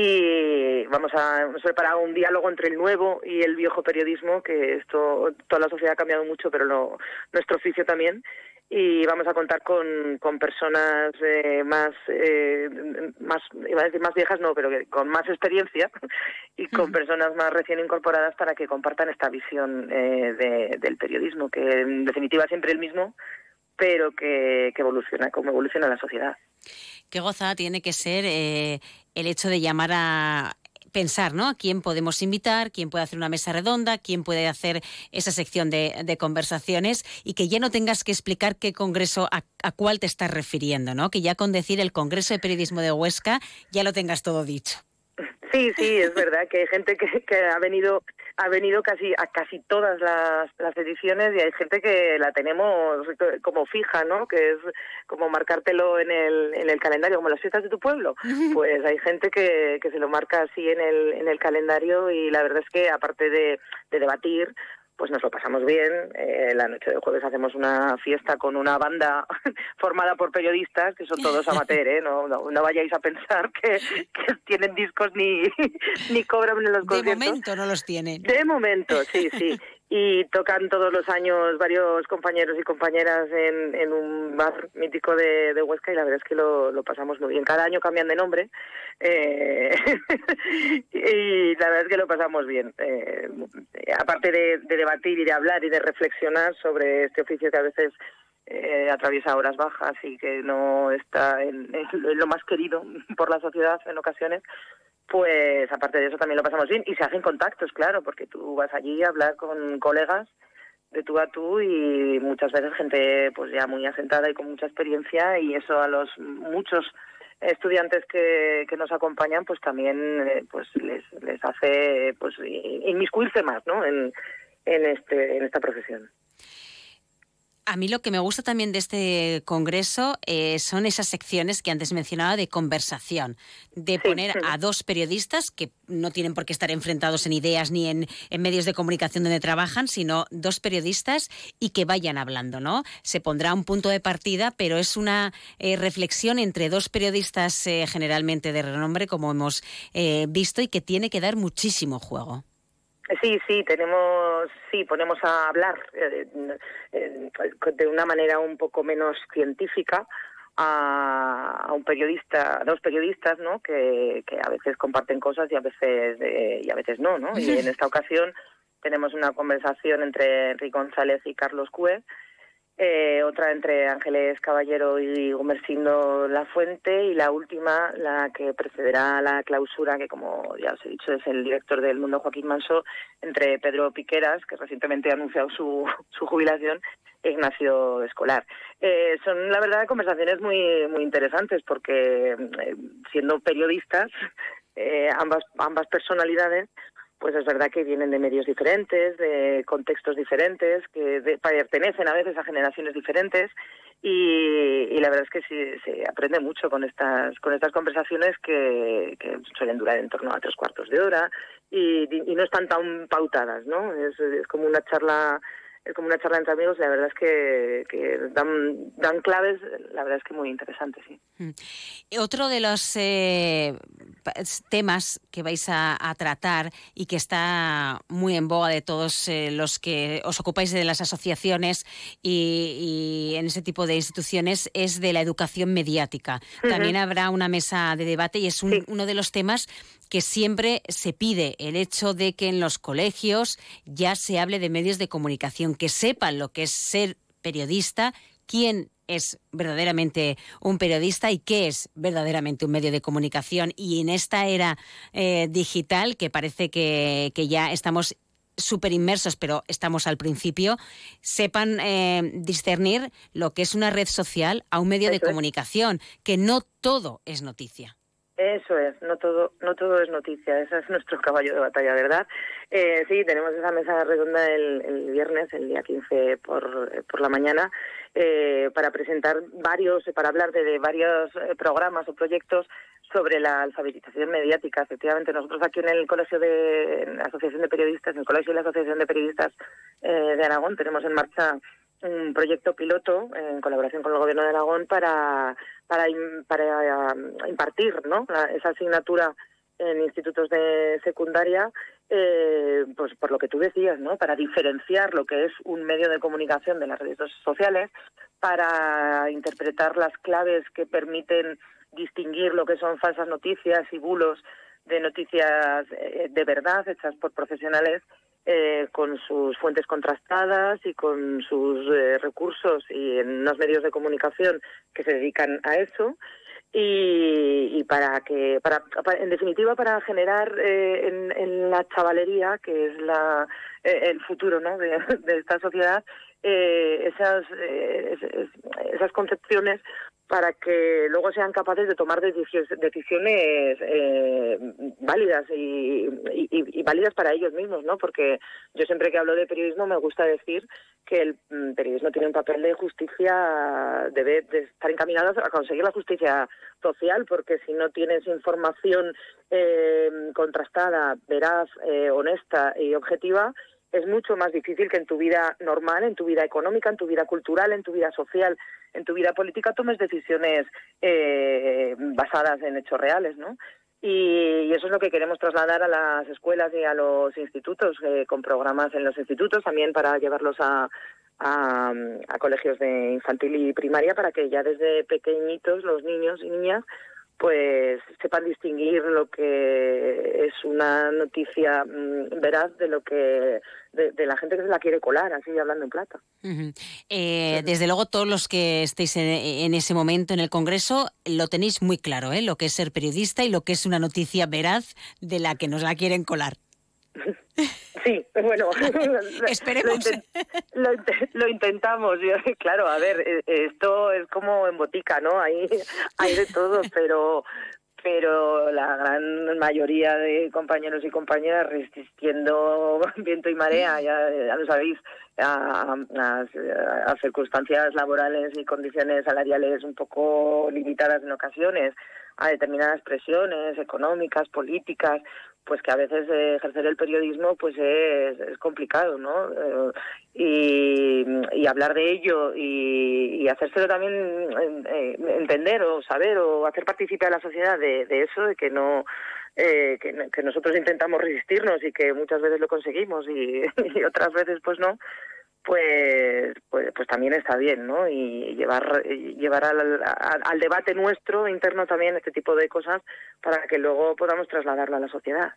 Y vamos a hemos preparado un diálogo entre el nuevo y el viejo periodismo, que esto toda la sociedad ha cambiado mucho, pero lo, nuestro oficio también. Y vamos a contar con, con personas eh, más, eh, más, iba a decir más viejas, no, pero con más experiencia y con personas más recién incorporadas para que compartan esta visión eh, del periodismo, que en definitiva siempre el mismo, pero que, que evoluciona, como evoluciona la sociedad. Qué gozada tiene que ser el hecho de llamar a pensar, ¿no? quién podemos invitar, quién puede hacer una mesa redonda, quién puede hacer esa sección de, conversaciones y que ya no tengas que explicar qué congreso, a, a, cuál te estás refiriendo, ¿no? Que ya con decir el Congreso de Periodismo de Huesca ya lo tengas todo dicho. Sí, sí, es verdad que hay gente que, que ha venido ha venido casi a casi todas las, las, ediciones y hay gente que la tenemos como fija, ¿no? Que es como marcártelo en el, en el calendario, como las fiestas de tu pueblo. Pues hay gente que, que se lo marca así en el, en el calendario y la verdad es que aparte de, de debatir, pues nos lo pasamos bien. Eh, la noche de jueves hacemos una fiesta con una banda formada por periodistas, que son todos amateurs, ¿eh? No, no, vayáis a pensar que, tienen discos ni, ni cobran en los conciertos. De momento no los tienen. De momento, sí, sí. y tocan todos los años varios compañeros y compañeras en, un bar mítico de, Huesca y la verdad es que lo, lo, pasamos muy bien. Cada año cambian de nombre eh, y la verdad es que lo pasamos bien. Eh, aparte de, de, debatir y de hablar y de reflexionar sobre este oficio que a veces eh, atraviesa horas bajas y que no está en, en lo más querido por la sociedad en ocasiones, pues aparte de eso también lo pasamos bien y se hacen contactos, claro, porque tú vas allí a hablar con colegas de tú a tú y muchas veces gente pues ya muy asentada y con mucha experiencia y eso a los muchos estudiantes que, que nos acompañan pues también eh, pues les, les hace pues inmiscuirse más ¿no? en, en este en esta profesión. A mí lo que me gusta también de este congreso eh, son esas secciones que antes mencionaba de conversación, de poner a dos periodistas que no tienen por qué estar enfrentados en ideas ni en, medios de comunicación donde trabajan, sino dos periodistas y que vayan hablando, ¿no? Se pondrá un punto de partida, pero es una eh, reflexión entre dos periodistas eh, generalmente de renombre, como hemos visto, y que tiene que dar muchísimo juego. Sí, sí, tenemos, sí, ponemos a hablar eh, eh, de una manera un poco menos científica a, un periodista, a dos periodistas, ¿no? Que, que, a veces comparten cosas y a veces eh, y a veces no, ¿no? Y en esta ocasión tenemos una conversación entre Enrique González y Carlos Cue eh, otra entre Ángeles Caballero y Gumersindo La Fuente y la última, la que precederá a la clausura, que como ya os he dicho es el director del Mundo Joaquín Manso, entre Pedro Piqueras, que recientemente ha anunciado su, su jubilación, e Ignacio Escolar. Eh, son, la verdad, conversaciones muy, muy interesantes porque, eh, siendo periodistas, ambas, ambas personalidades, pues es verdad que vienen de medios diferentes, de contextos diferentes, que pertenecen a veces a generaciones diferentes y, la verdad es que sí, se aprende mucho con estas con estas conversaciones que, suelen durar en torno a tres cuartos de hora y, no están tan pautadas, ¿no? Es como una charla es como una charla entre amigos la verdad es que, dan, dan, claves, la verdad es que muy interesantes, sí. Mm. Otro de los eh, temas que vais a, tratar y que está muy en boga de todos eh, los que os ocupáis de las asociaciones y, en ese tipo de instituciones es de la educación mediática. También habrá una mesa de debate y es uno de los temas que siempre se pide el hecho de que en los colegios ya se hable de medios de comunicación, que sepan lo que es ser periodista, quién es verdaderamente un periodista y qué es verdaderamente un medio de comunicación. Y en esta era eh, digital, que parece que, que ya estamos súper inmersos, pero estamos al principio, sepan eh, discernir lo que es una red social a un medio de comunicación, que no todo es noticia. Eso es, no todo, no todo es noticia, ese es nuestro caballo de batalla, ¿verdad? Eh, sí, tenemos esa mesa redonda el, viernes, el día 15 por, por la mañana, eh, para presentar varios, para hablar de, varios eh, programas o proyectos sobre la alfabetización mediática. Efectivamente, nosotros aquí en el Colegio de la Asociación de Periodistas, en el Colegio de la Asociación de Periodistas de Aragón, tenemos en marcha un proyecto piloto en colaboración con el Gobierno de Aragón para para, para um, impartir ¿no? esa asignatura en institutos de secundaria, eh, pues por lo que tú decías, ¿no? Para diferenciar lo que es un medio de comunicación de las redes sociales, para interpretar las claves que permiten distinguir lo que son falsas noticias y bulos de noticias eh, de verdad hechas por profesionales eh, con sus fuentes contrastadas y con sus eh, recursos y en unos medios de comunicación que se dedican a eso y, para que para, en definitiva para generar eh, en, la chavalería que es la el futuro ¿no? de, esta sociedad esas esas concepciones para que luego sean capaces de tomar decisiones eh, válidas y, válidas para ellos mismos, ¿no? Porque yo siempre que hablo de periodismo me gusta decir que el mm, periodismo tiene un papel de justicia, debe de estar encaminado a conseguir la justicia social, porque si no tienes información eh, contrastada, veraz, eh, honesta y objetiva, es mucho más difícil que en tu vida normal, en tu vida económica, en tu vida cultural, en tu vida social, en tu vida política tomes decisiones eh, basadas en hechos reales, ¿no? Y, eso es lo que queremos trasladar a las escuelas y a los institutos, eh, con programas en los institutos, también para llevarlos a, colegios de infantil y primaria, para que ya desde pequeñitos los niños y niñas pues sepan distinguir lo que es una noticia mm, veraz de lo que de, la gente que se la quiere colar, así hablando en plata. Eh, desde luego todos los que estéis en, ese momento en el Congreso lo tenéis muy claro, ¿eh? lo que es ser periodista y lo que es una noticia veraz de la que nos la quieren colar. Sí, bueno, esperemos. Lo, intentamos. Claro, a ver, eh, esto es como en botica, ¿no? Hay, hay de todo, pero pero la gran mayoría de compañeros y compañeras resistiendo viento y marea, ya, ya lo sabéis, a, a, circunstancias laborales y condiciones salariales un poco limitadas en ocasiones, a determinadas presiones económicas, políticas, pues que a veces eh, ejercer el periodismo pues es, complicado, ¿no? Eh, y, hablar de ello y, hacérselo también eh, entender o saber o hacer participar a la sociedad de, eso, de que no que, nosotros intentamos resistirnos y que muchas veces lo conseguimos y, otras veces pues no, pues, pues, pues también está bien, ¿no? Y llevar, llevar al, al, debate nuestro interno también este tipo de cosas para que luego podamos trasladarlo a la sociedad.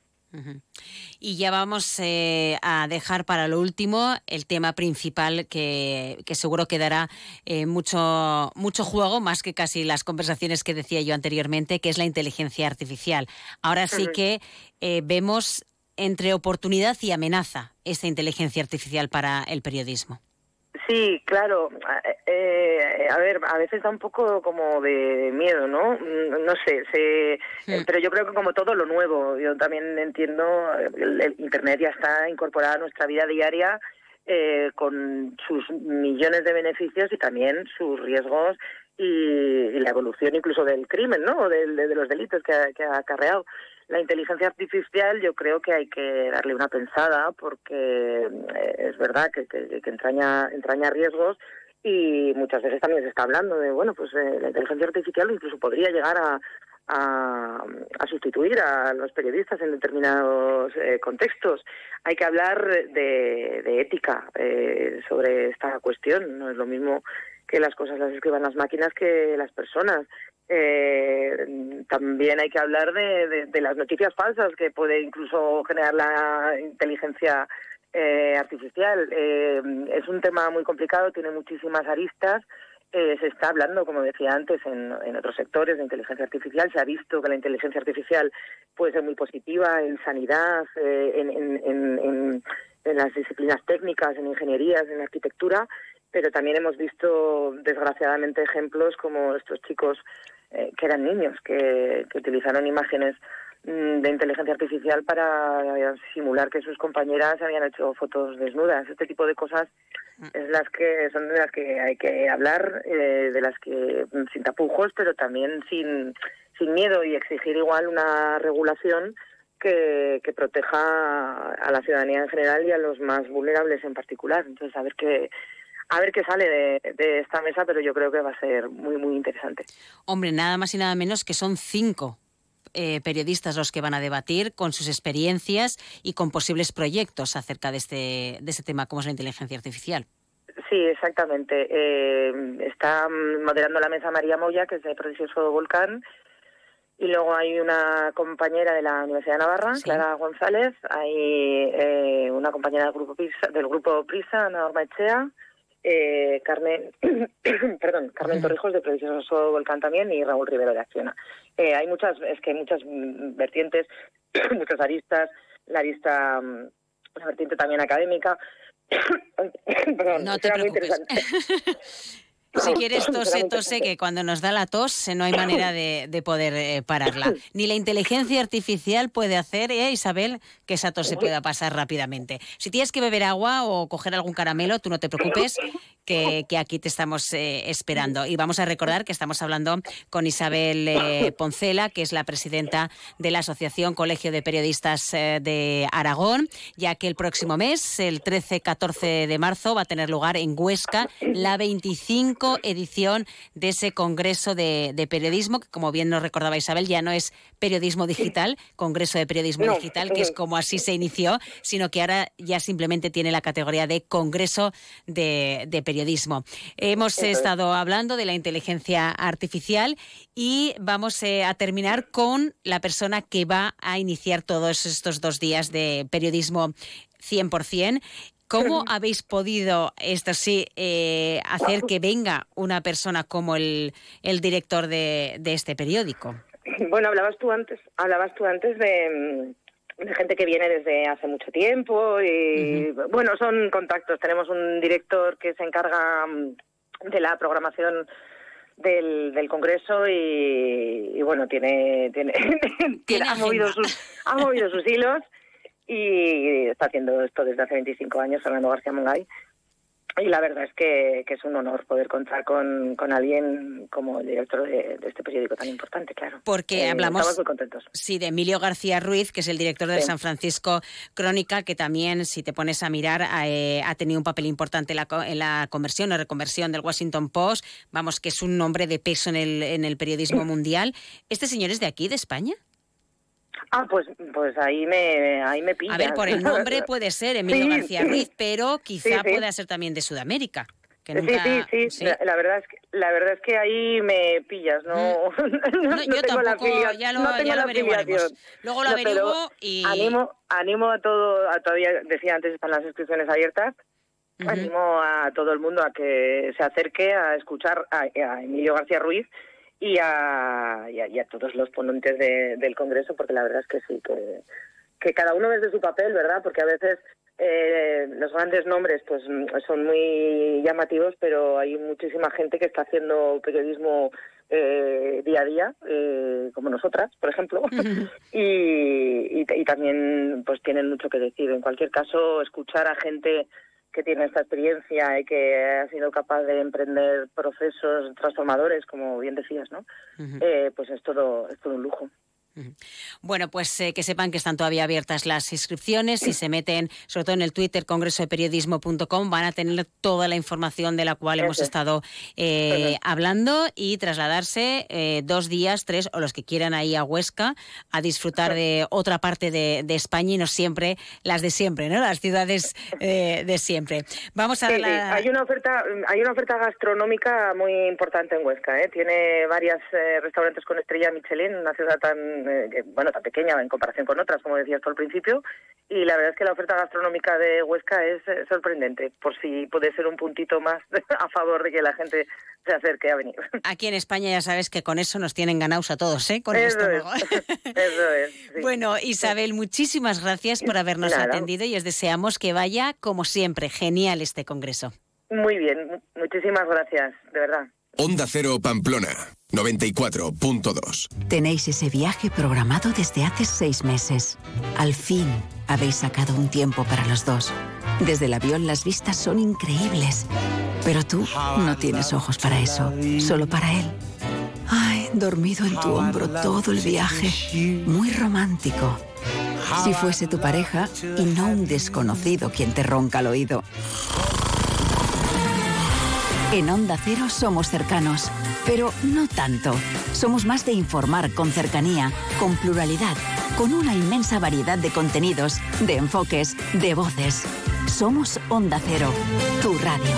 Y ya vamos eh, a dejar para lo último el tema principal que, que seguro que dará eh, mucho, mucho juego, más que casi las conversaciones que decía yo anteriormente, que es la inteligencia artificial. Ahora sí que eh, vemos entre oportunidad y amenaza esta inteligencia artificial para el periodismo. Sí, claro. Eh, a ver, a veces da un poco como de miedo, ¿no? Mm, no sé, se, eh, pero yo creo que como todo lo nuevo, yo también entiendo, el, Internet ya está incorporado a nuestra vida diaria eh, con sus millones de beneficios y también sus riesgos y, la evolución incluso del crimen, ¿no? O de, los delitos que ha, que ha acarreado. La inteligencia artificial yo creo que hay que darle una pensada porque eh, es verdad que, entraña, entraña riesgos y muchas veces también se está hablando de, bueno, pues eh, la inteligencia artificial incluso podría llegar a, a, sustituir a los periodistas en determinados eh, contextos. Hay que hablar de, de ética sobre esta cuestión. No es lo mismo que las cosas las escriban las máquinas que las personas. Eh, también hay que hablar de, las noticias falsas que puede incluso generar la inteligencia eh, artificial. Eh, es un tema muy complicado, tiene muchísimas aristas. Eh, se está hablando, como decía antes, en, otros sectores de inteligencia artificial. Se ha visto que la inteligencia artificial puede ser muy positiva en sanidad, en, en, en las disciplinas técnicas, en ingenierías, en arquitectura, pero también hemos visto desgraciadamente ejemplos como estos chicos eh, que eran niños, que, que utilizaron imágenes mm, de inteligencia artificial para simular que sus compañeras habían hecho fotos desnudas. Este tipo de cosas es las que son de las que hay que hablar, eh, de las que mm, sin tapujos, pero también sin, sin miedo y exigir igual una regulación que, que proteja a la ciudadanía en general y a los más vulnerables en particular. Entonces, a ver qué a ver qué sale de, esta mesa, pero yo creo que va a ser muy, muy interesante. Hombre, nada más y nada menos que son cinco eh, periodistas los que van a debatir con sus experiencias y con posibles proyectos acerca de este, de este tema, como es la inteligencia artificial. Sí, exactamente. Eh, está moderando la mesa María Moya, que es de Prodigioso Volcán, y luego hay una compañera de la Universidad de Navarra, Clara González, hay eh, una compañera del grupo Prisa, del grupo Prisa Norma Echea, eh, Carmen, perdón, Carmen Torrijos de Prodigioso Volcán también y Raúl Rivero de Acciona. Eh, hay muchas, es que hay muchas vertientes, muchas aristas, la arista, mm, la vertiente también académica. perdón, no te preocupes. Si quieres tose, tose, que cuando nos da la tos no hay manera de, poder eh, pararla. Ni la inteligencia artificial puede hacer, ¿eh, Isabel, que esa tos se pueda pasar rápidamente. Si tienes que beber agua o coger algún caramelo, tú no te preocupes, que, aquí te estamos eh, esperando. Y vamos a recordar que estamos hablando con Isabel eh, Poncela, que es la presidenta de la Asociación Colegio de Periodistas de Aragón, ya que el próximo mes, el 13-14 de marzo, va a tener lugar en Huesca la 25 edición de ese Congreso de, Periodismo, que como bien nos recordaba Isabel, ya no es periodismo digital, Congreso de Periodismo Digital, que es como así se inició, sino que ahora ya simplemente tiene la categoría de Congreso de, Periodismo. Hemos estado hablando de la inteligencia artificial y vamos eh, a terminar con la persona que va a iniciar todos estos dos días de periodismo 100%. ¿Cómo habéis podido, esto sí, eh, hacer que venga una persona como el, el director de, este periódico? Bueno, hablabas tú antes, hablabas tú antes de, gente que viene desde hace mucho tiempo y bueno, son contactos. Tenemos un director que se encarga mm, de la programación del, del Congreso y, bueno, tiene, tiene, ha, movido sus, ha movido sus hilos y está haciendo esto desde hace 25 años, Fernando García Mungay. Y la verdad es que, es un honor poder contar con, alguien como el director de, este periódico tan importante, claro. Porque eh, hablamos estamos muy contentos. Sí, de Emilio García Ruiz, que es el director de San Francisco Crónica, que también, si te pones a mirar, eh, ha tenido un papel importante en la, en la conversión o reconversión del Washington Post. Vamos, que es un nombre de peso en el, en el periodismo mundial. ¿Este señor es de aquí, de España? Ah, pues, pues ahí me, ahí me pillas. A ver, por el nombre puede ser Emilio García Ruiz, pero quizá pueda ser también de Sudamérica. Sí, sí, sí, La, verdad es que, la verdad es que ahí me pillas, no, mm. no, yo tengo tampoco, la ya lo, ya lo averiguaremos. Luego lo averiguo y... Animo, animo a todo, a todavía decía antes están las inscripciones abiertas, animo a todo el mundo a que se acerque a escuchar a Emilio García Ruiz, y a, y a, todos los ponentes del Congreso, porque la verdad es que sí, que, que cada uno desde su papel, ¿verdad? Porque a veces eh, los grandes nombres pues son muy llamativos, pero hay muchísima gente que está haciendo periodismo eh, día a día, eh, como nosotras, por ejemplo, y, y, también pues tienen mucho que decir. En cualquier caso, escuchar a gente que tiene esta experiencia y que ha sido capaz de emprender procesos transformadores, como bien decías, ¿no? eh, pues es todo, es todo un lujo. Bueno, pues eh, que sepan que están todavía abiertas las inscripciones. Si se meten, sobre todo en el Twitter congresodeperiodismo.com, van a tener toda la información de la cual hemos estado eh, hablando y trasladarse eh, dos días, tres o los que quieran ahí a Huesca a disfrutar de otra parte de, España y no siempre las de siempre, ¿no? Las ciudades de siempre. Vamos a hay una oferta, hay una oferta gastronómica muy importante en Huesca. Tiene varios restaurantes con estrella Michelin, una ciudad tan eh, bueno, tan pequeña en comparación con otras, como decías tú al principio, y la verdad es que la oferta gastronómica de Huesca es eh, sorprendente, por si puede ser un puntito más a favor de que la gente se acerque a venir. Aquí en España ya sabes que con eso nos tienen ganados a todos, ¿eh? Con eso el eso es. Bueno, Isabel, muchísimas gracias por habernos atendido y os deseamos que vaya, como siempre, genial este congreso. Muy bien, muchísimas gracias, de verdad. Onda Cero Pamplona, 94.2. Tenéis ese viaje programado desde hace seis meses. Al fin habéis sacado un tiempo para los dos. Desde el avión las vistas son increíbles. Pero tú no tienes ojos para eso, solo para él. Ay, dormido en tu hombro todo el viaje. Muy romántico. Si fuese tu pareja y no un desconocido quien te ronca al oído. En Onda Cero somos cercanos, pero no tanto. Somos más de informar con cercanía, con pluralidad, con una inmensa variedad de contenidos, de enfoques, de voces. Somos Onda Cero, tu radio.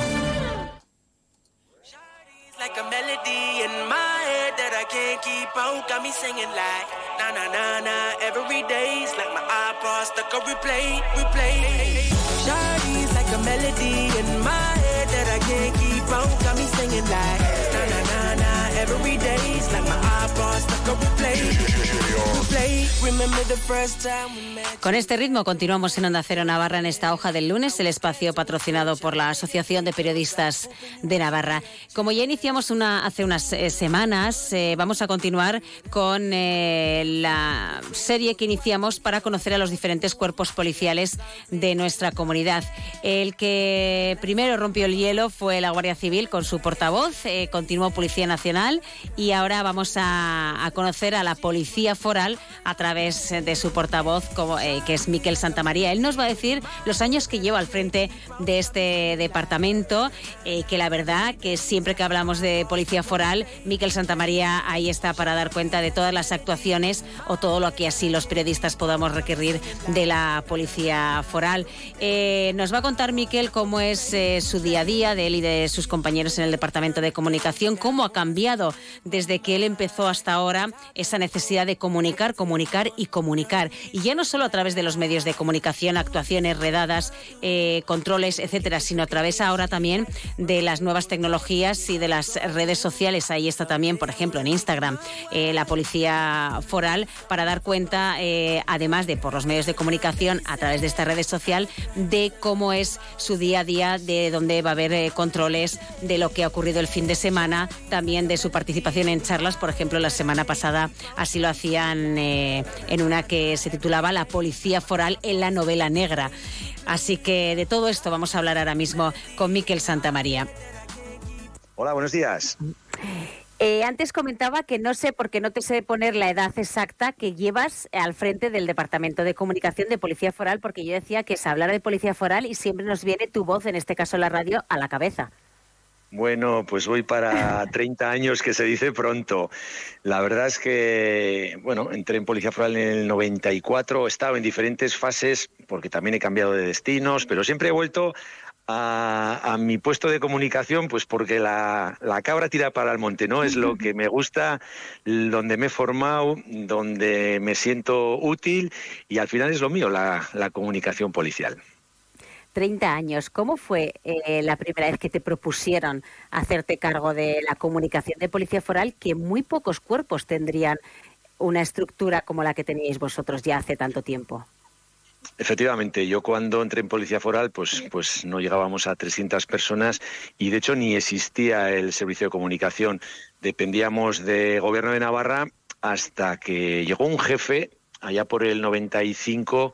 road got me singing like Con este ritmo continuamos en Onda Cero Navarra en esta hoja del lunes, el espacio patrocinado por la Asociación de Periodistas de Navarra. Como ya iniciamos una, hace unas eh, semanas, eh, vamos a continuar con eh, la serie que iniciamos para conocer a los diferentes cuerpos policiales de nuestra comunidad. El que primero rompió el hielo fue la Guardia Civil con su portavoz, continuó Policía Nacional y ahora vamos a, conocer a la Policía Foral a través de su portavoz, como, eh, que es Miquel Santamaría. Él nos va a decir los años que lleva al frente de este departamento, eh, que la verdad que siempre que hablamos de Policía Foral, Miquel Santamaría ahí está para dar cuenta de todas las actuaciones o todo lo que así los periodistas podamos requerir de la Policía Foral. Eh, nos va a contar Miquel cómo es su día a día de él y de sus compañeros en el Departamento de Comunicación, cómo ha cambiado desde que él empezó hasta ahora esa necesidad de comunicar, comunicar y comunicar. Y ya no solo a través de los medios de comunicación, actuaciones, redadas, eh, controles, etcétera, sino a través ahora también de las nuevas tecnologías y de las redes sociales. Ahí está también, por ejemplo, en Instagram, eh, la policía foral para dar cuenta, eh, además de por los medios de comunicación, a través de esta redes social, de cómo es su día a día, de dónde va a haber controles, de lo que ha ocurrido el fin de semana, también de su participación en charlas, por ejemplo, la semana pasada así lo hacían eh, en una que se titulaba La Policía Foral en la novela negra. Así que de todo esto vamos a hablar ahora mismo con Miquel Santamaría. Hola, buenos días. Eh, antes comentaba que no sé, por qué no te sé poner la edad exacta que llevas al frente del Departamento de Comunicación de Policía Foral, porque yo decía que es hablar de Policía Foral y siempre nos viene tu voz, en este caso la radio, a la cabeza. Bueno, pues voy para 30 años, que se dice pronto. La verdad es que, bueno, entré en Policía Foral en el 94, he estado en diferentes fases, porque también he cambiado de destinos, pero siempre he vuelto a, mi puesto de comunicación, pues porque la, cabra tira para el monte, ¿no? Es lo que me gusta, donde me he formado, donde me siento útil y al final es lo mío, la comunicación policial. 30 años. ¿Cómo fue eh, la primera vez que te propusieron hacerte cargo de la comunicación de Policía Foral, que muy pocos cuerpos tendrían una estructura como la que teníais vosotros ya hace tanto tiempo? Efectivamente, yo cuando entré en Policía Foral, pues, pues no llegábamos a 300 personas y de hecho ni existía el servicio de comunicación. Dependíamos de Gobierno de Navarra hasta que llegó un jefe allá por el 95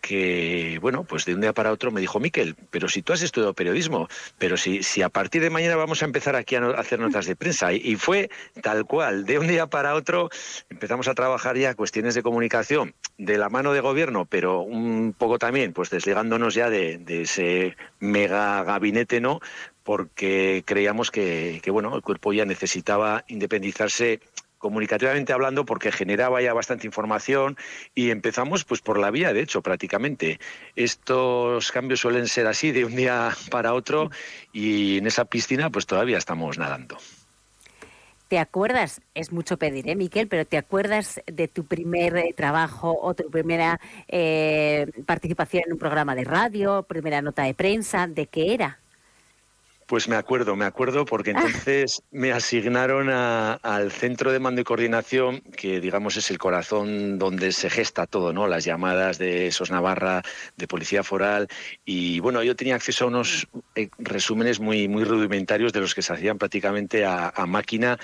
que, bueno, pues de un día para otro me dijo, Miquel, pero si tú has estudiado periodismo, pero si, si a partir de mañana vamos a empezar aquí a hacer notas de prensa. Y, fue tal cual, de un día para otro empezamos a trabajar ya cuestiones de comunicación de la mano de gobierno, pero un poco también, pues desligándonos ya de, de ese mega gabinete, ¿no? porque creíamos que, que, bueno, el cuerpo ya necesitaba independizarse comunicativamente hablando porque generaba ya bastante información y empezamos pues por la vía de hecho prácticamente estos cambios suelen ser así de un día para otro y en esa piscina pues todavía estamos nadando ¿Te acuerdas? Es mucho pedir, ¿eh, Miquel? Pero ¿te acuerdas de tu primer eh, trabajo o tu primera eh, participación en un programa de radio, primera nota de prensa? ¿De qué era? Pues me acuerdo, me acuerdo porque Ah. entonces me asignaron a- al centro de mando y coordinación, que digamos es el corazón donde se gesta todo, ¿no? Las llamadas de SOS Navarra, de Policía Foral. Y bueno, yo tenía acceso a unos eh, resúmenes muy, muy rudimentarios de los que se hacían prácticamente a, a máquina.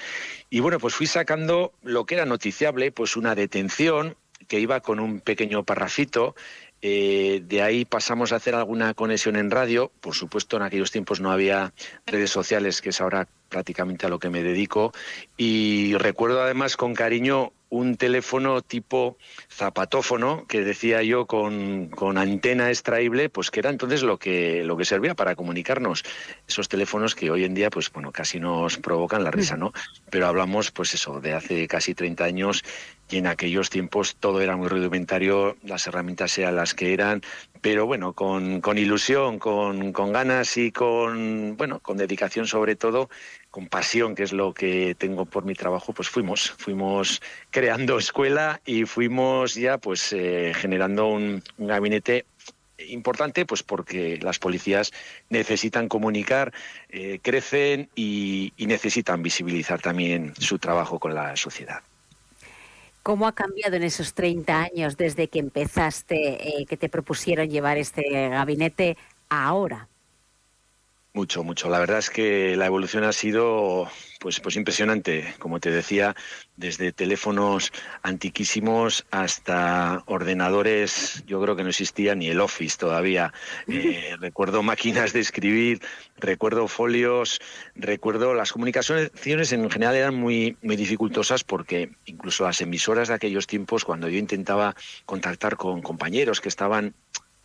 Y bueno, pues fui sacando lo que era noticiable, pues una detención que iba con un pequeño parrafito eh, de ahí pasamos a hacer alguna conexión en radio. Por supuesto, en aquellos tiempos no había redes sociales, que es ahora prácticamente a lo que me dedico. Y recuerdo además con cariño un teléfono tipo zapatófono que decía yo con, con antena extraíble, pues que era entonces lo que, lo que servía para comunicarnos. Esos teléfonos que hoy en día, pues bueno, casi nos provocan la risa, ¿no? Pero hablamos, pues eso, de hace casi 30 años y en aquellos tiempos todo era muy rudimentario, las herramientas eran las que eran, pero bueno, con, ilusión, con, ganas y con, bueno, con dedicación sobre todo, con pasión, que es lo que tengo por mi trabajo, pues fuimos, fuimos creando escuela y fuimos ya pues eh, generando un, gabinete importante pues porque las policías necesitan comunicar, eh, crecen y necesitan visibilizar también su trabajo con la sociedad. ¿Cómo ha cambiado en esos 30 años desde que empezaste, eh, que te propusieron llevar este gabinete ahora? Mucho, mucho. La verdad es que la evolución ha sido pues, pues impresionante, como te decía, desde teléfonos antiquísimos hasta ordenadores, yo creo que no existía ni el Office todavía. Eh, recuerdo máquinas de escribir, recuerdo folios, recuerdo las comunicaciones en general eran muy, muy dificultosas porque incluso las emisoras de aquellos tiempos, cuando yo intentaba contactar con compañeros que estaban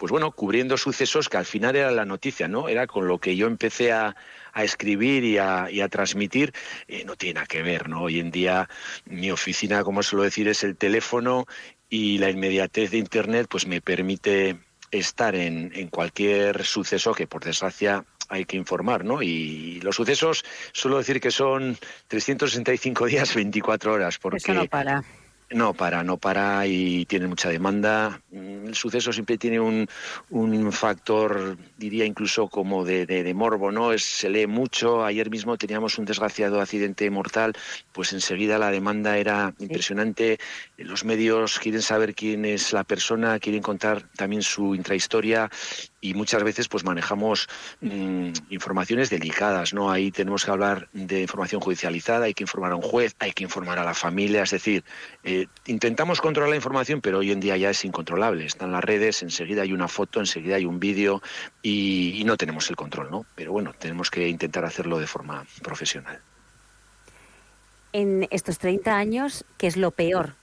pues bueno, cubriendo sucesos que al final era la noticia, ¿no? Era con lo que yo empecé a, a escribir y a, y a transmitir, eh, no tiene nada que ver, ¿no? Hoy en día mi oficina, como suelo decir, es el teléfono y la inmediatez de Internet pues me permite estar en, en cualquier suceso que por desgracia hay que informar, ¿no? Y los sucesos suelo decir que son 365 días, 24 horas, porque Eso no para. No para, no para y tiene mucha demanda. Mm, El suceso siempre tiene un, un factor, diría incluso como de, de- de morbo, ¿no? Es, se lee mucho. Ayer mismo teníamos un desgraciado accidente mortal, pues enseguida la demanda era impresionante. Los medios quieren saber quién es la persona, quieren contar también su intrahistoria y muchas veces pues manejamos mm, informaciones delicadas, ¿no? Ahí tenemos que hablar de información judicializada, hay que informar a un juez, hay que informar a la familia, es decir, eh, intentamos controlar la información, pero hoy en día ya es incontrolable. Están las redes, enseguida hay una foto, enseguida hay un vídeo y, y no tenemos el control, ¿no? Pero bueno, tenemos que intentar hacerlo de forma profesional. En estos 30 años, ¿qué es lo peor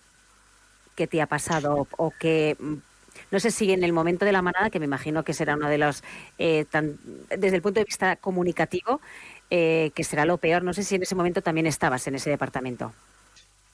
que te ha pasado o que mm, no sé si en el momento de la manada, que me imagino que será uno de los, eh, tan- desde el punto de vista comunicativo, eh, que será lo peor, no sé si en ese momento también estabas en ese departamento.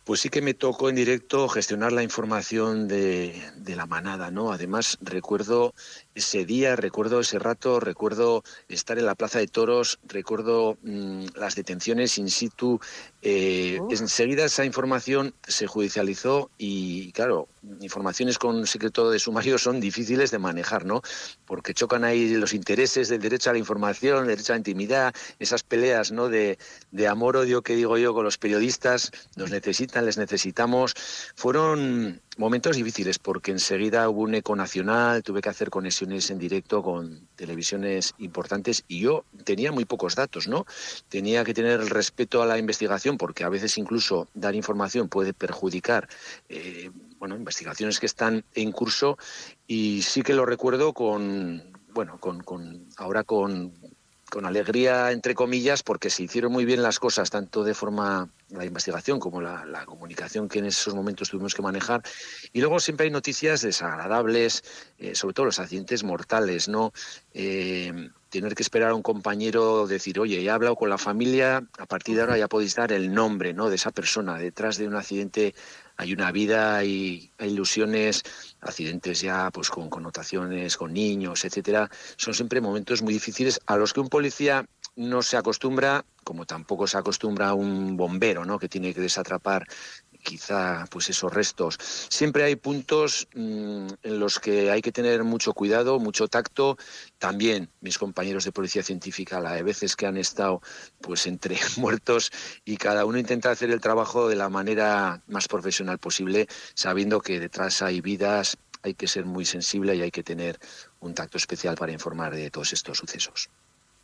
Pues sí que me tocó en directo gestionar la información de, de la manada, ¿no? Además, recuerdo ese día, recuerdo ese rato, recuerdo estar en la Plaza de Toros, recuerdo mm, las detenciones in situ. Eh, Enseguida esa información se judicializó y, claro, informaciones con secreto de sumario son difíciles de manejar, ¿no? Porque chocan ahí los intereses del derecho a la información, el derecho a la intimidad, esas peleas, ¿no? De, de amor-odio que digo yo con los periodistas, nos necesitan, les necesitamos. Fueron momentos difíciles porque enseguida hubo un eco nacional, tuve que hacer conexiones en directo con televisiones importantes y yo tenía muy pocos datos, ¿no? Tenía que tener el respeto a la investigación porque a veces incluso dar información puede perjudicar eh, bueno, investigaciones que están en curso y sí que lo recuerdo con, bueno, con, con ahora con, con alegría, entre comillas, porque se hicieron muy bien las cosas, tanto de forma la investigación como la, la comunicación que en esos momentos tuvimos que manejar. Y luego siempre hay noticias desagradables, eh, sobre todo los accidentes mortales, ¿no? Eh, tener que esperar a un compañero decir, oye, ya he hablado con la familia, a partir de ahora ya podéis dar el nombre ¿no? de esa persona. Detrás de un accidente hay una vida, hay, hay ilusiones, accidentes ya pues con connotaciones, con niños, etcétera. Son siempre momentos muy difíciles a los que un policía no se acostumbra, como tampoco se acostumbra un bombero, ¿no? Que tiene que desatrapar quizá pues esos restos. Siempre hay puntos mm, en los que hay que tener mucho cuidado, mucho tacto. También mis compañeros de policía científica, la de veces que han estado pues entre muertos y cada uno intenta hacer el trabajo de la manera más profesional posible, sabiendo que detrás hay vidas, hay que ser muy sensible y hay que tener un tacto especial para informar de todos estos sucesos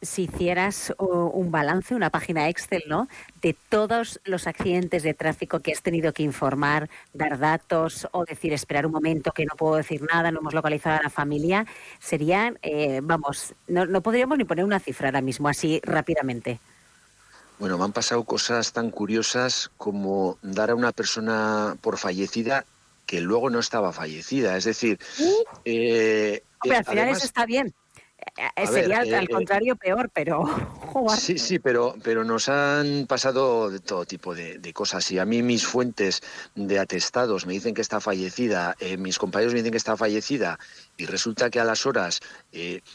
si hicieras un balance, una página Excel, ¿no? De todos los accidentes de tráfico que has tenido que informar, dar datos o decir, esperar un momento que no puedo decir nada, no hemos localizado a la familia, serían, eh, vamos, no, no podríamos ni poner una cifra ahora mismo, así rápidamente. Bueno, me han pasado cosas tan curiosas como dar a una persona por fallecida que luego no estaba fallecida. Es decir, eh, Hombre, al final eso está bien. Eh, sería al eh, contrario peor, pero... Sí, sí, pero, pero nos han pasado de todo tipo de, cosas. Y a mí mis fuentes de atestados me dicen que está fallecida, eh, mis compañeros me dicen que está fallecida, y resulta que a las horas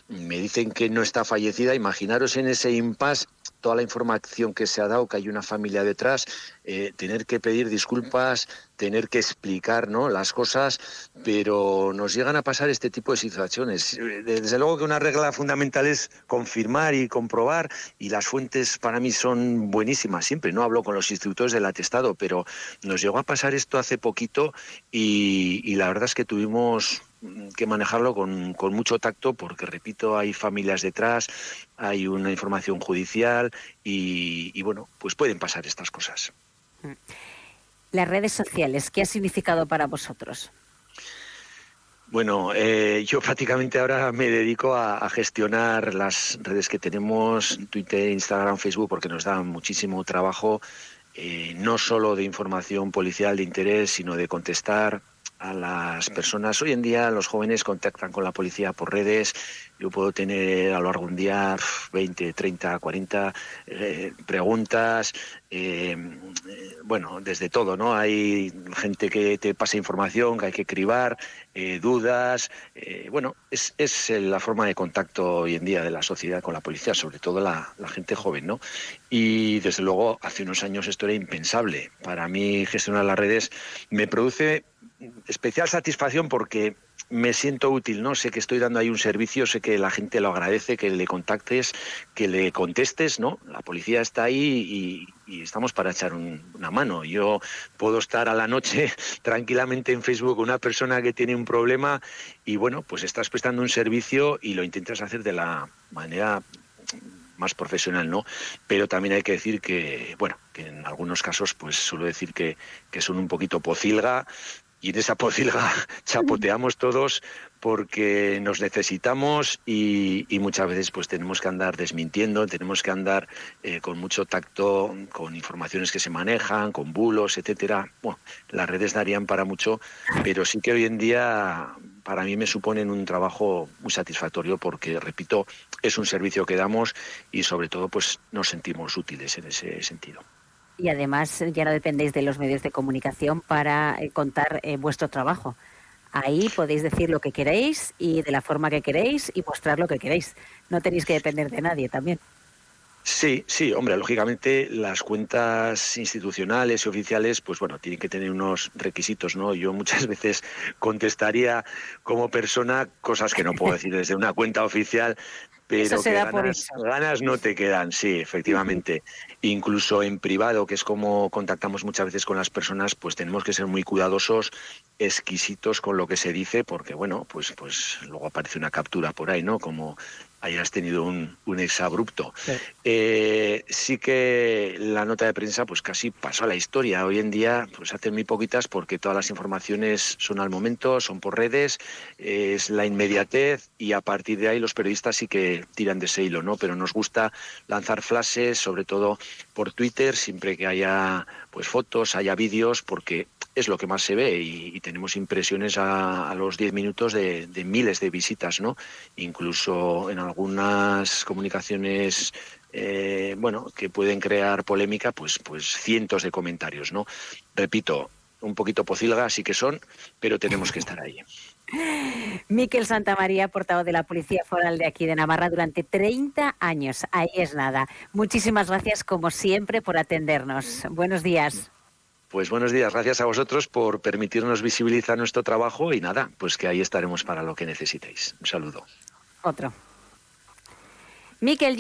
me dicen que no está fallecida, imaginaros en ese impasse toda la información que se ha dado, que hay una familia detrás, eh, tener que pedir disculpas, tener que explicar ¿no? las cosas, pero nos llegan a pasar este tipo de situaciones. Desde luego que una regla fundamental es confirmar y comprobar, y las fuentes para mí son buenísimas siempre. No hablo con los instructores del atestado, pero nos llegó a pasar esto hace poquito y la verdad es que tuvimos que manejarlo con, con, mucho tacto porque, repito, hay familias detrás, hay una información judicial y, bueno, pues pueden pasar estas cosas. Las redes sociales, ¿qué ha significado para vosotros? Bueno, eh, yo prácticamente ahora me dedico a, gestionar las redes que tenemos, Twitter, Instagram, Facebook, porque nos dan muchísimo trabajo, eh, no solo de información policial de interés, sino de contestar a las personas. Hoy en día los jóvenes contactan con la policía por redes. Yo puedo tener a lo largo de un día 20, 30, 40 preguntas. Eh, bueno, desde todo, ¿no? Hay gente que te pasa información que hay que cribar, eh, dudas. Eh, bueno, es, es, la forma de contacto hoy en día de la sociedad con la policía, sobre todo la, la gente joven, ¿no? Y desde luego, hace unos años esto era impensable. Para mí gestionar las redes me produce especial satisfacción porque me siento útil, ¿no? Sé que estoy dando ahí un servicio, sé que la gente lo agradece, que le contactes, que le contestes, ¿no? La policía está ahí y, estamos para echar una mano. Yo puedo estar a la noche tranquilamente en Facebook con una persona que tiene un problema y, bueno, pues estás prestando un servicio y lo intentas hacer de la manera más profesional, ¿no? Pero también hay que decir que, bueno, que en algunos casos, pues suelo decir que, que son un poquito pocilga, y en esa pocilga chapoteamos todos porque nos necesitamos y, muchas veces pues tenemos que andar desmintiendo, tenemos que andar eh, con mucho tacto, con informaciones que se manejan, con bulos, etcétera. Bueno, las redes darían para mucho, pero sí que hoy en día para mí me suponen un trabajo muy satisfactorio porque, repito, es un servicio que damos y sobre todo pues nos sentimos útiles en ese sentido y además ya no dependéis de los medios de comunicación para eh, contar eh, vuestro trabajo. Ahí podéis decir lo que queréis y de la forma que queréis y mostrar lo que queréis. No tenéis que depender de nadie también. Sí, sí, hombre, lógicamente las cuentas institucionales y oficiales, pues bueno, tienen que tener unos requisitos, ¿no? Yo muchas veces contestaría como persona cosas que no puedo decir desde una cuenta oficial pero que ganas, no te quedan, sí, efectivamente. Incluso en privado, que es como contactamos muchas veces con las personas, pues tenemos que ser muy cuidadosos, exquisitos con lo que se dice, porque bueno, pues, pues luego aparece una captura por ahí, ¿no? Como hayas tenido un, un exabrupto. Sí. Eh, sí que la nota de prensa pues casi pasó a la historia. Hoy en día pues hacen muy poquitas porque todas las informaciones son al momento, son por redes, es la inmediatez y a partir de ahí los periodistas sí que tiran de ese hilo, ¿no? Pero nos gusta lanzar flashes, sobre todo por Twitter, siempre que haya pues fotos, haya vídeos, porque es lo que más se ve y, tenemos impresiones a, los 10 minutos de, miles de visitas, ¿no? Incluso en algunas comunicaciones, eh, bueno, que pueden crear polémica, pues, pues cientos de comentarios, ¿no? Repito, un poquito pocilga sí que son, pero tenemos que estar ahí. Miquel Santamaría, portavoz de la Policía Foral de aquí de Navarra durante 30 años. Ahí es nada. Muchísimas gracias, como siempre, por atendernos. Buenos días. Pues buenos días, gracias a vosotros por permitirnos visibilizar nuestro trabajo y nada, pues que ahí estaremos para lo que necesitéis. Un saludo. Otro. Miquel.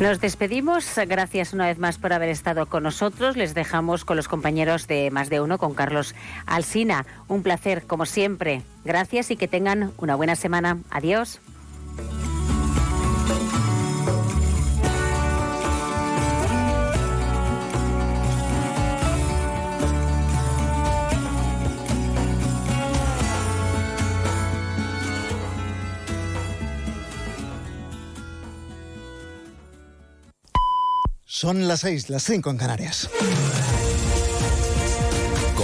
Nos despedimos. Gracias una vez más por haber estado con nosotros. Les dejamos con los compañeros de Más de Uno, con Carlos Alsina. Un placer, como siempre. Gracias y que tengan una buena semana. Adiós. Son las seis, las cinco en Canarias.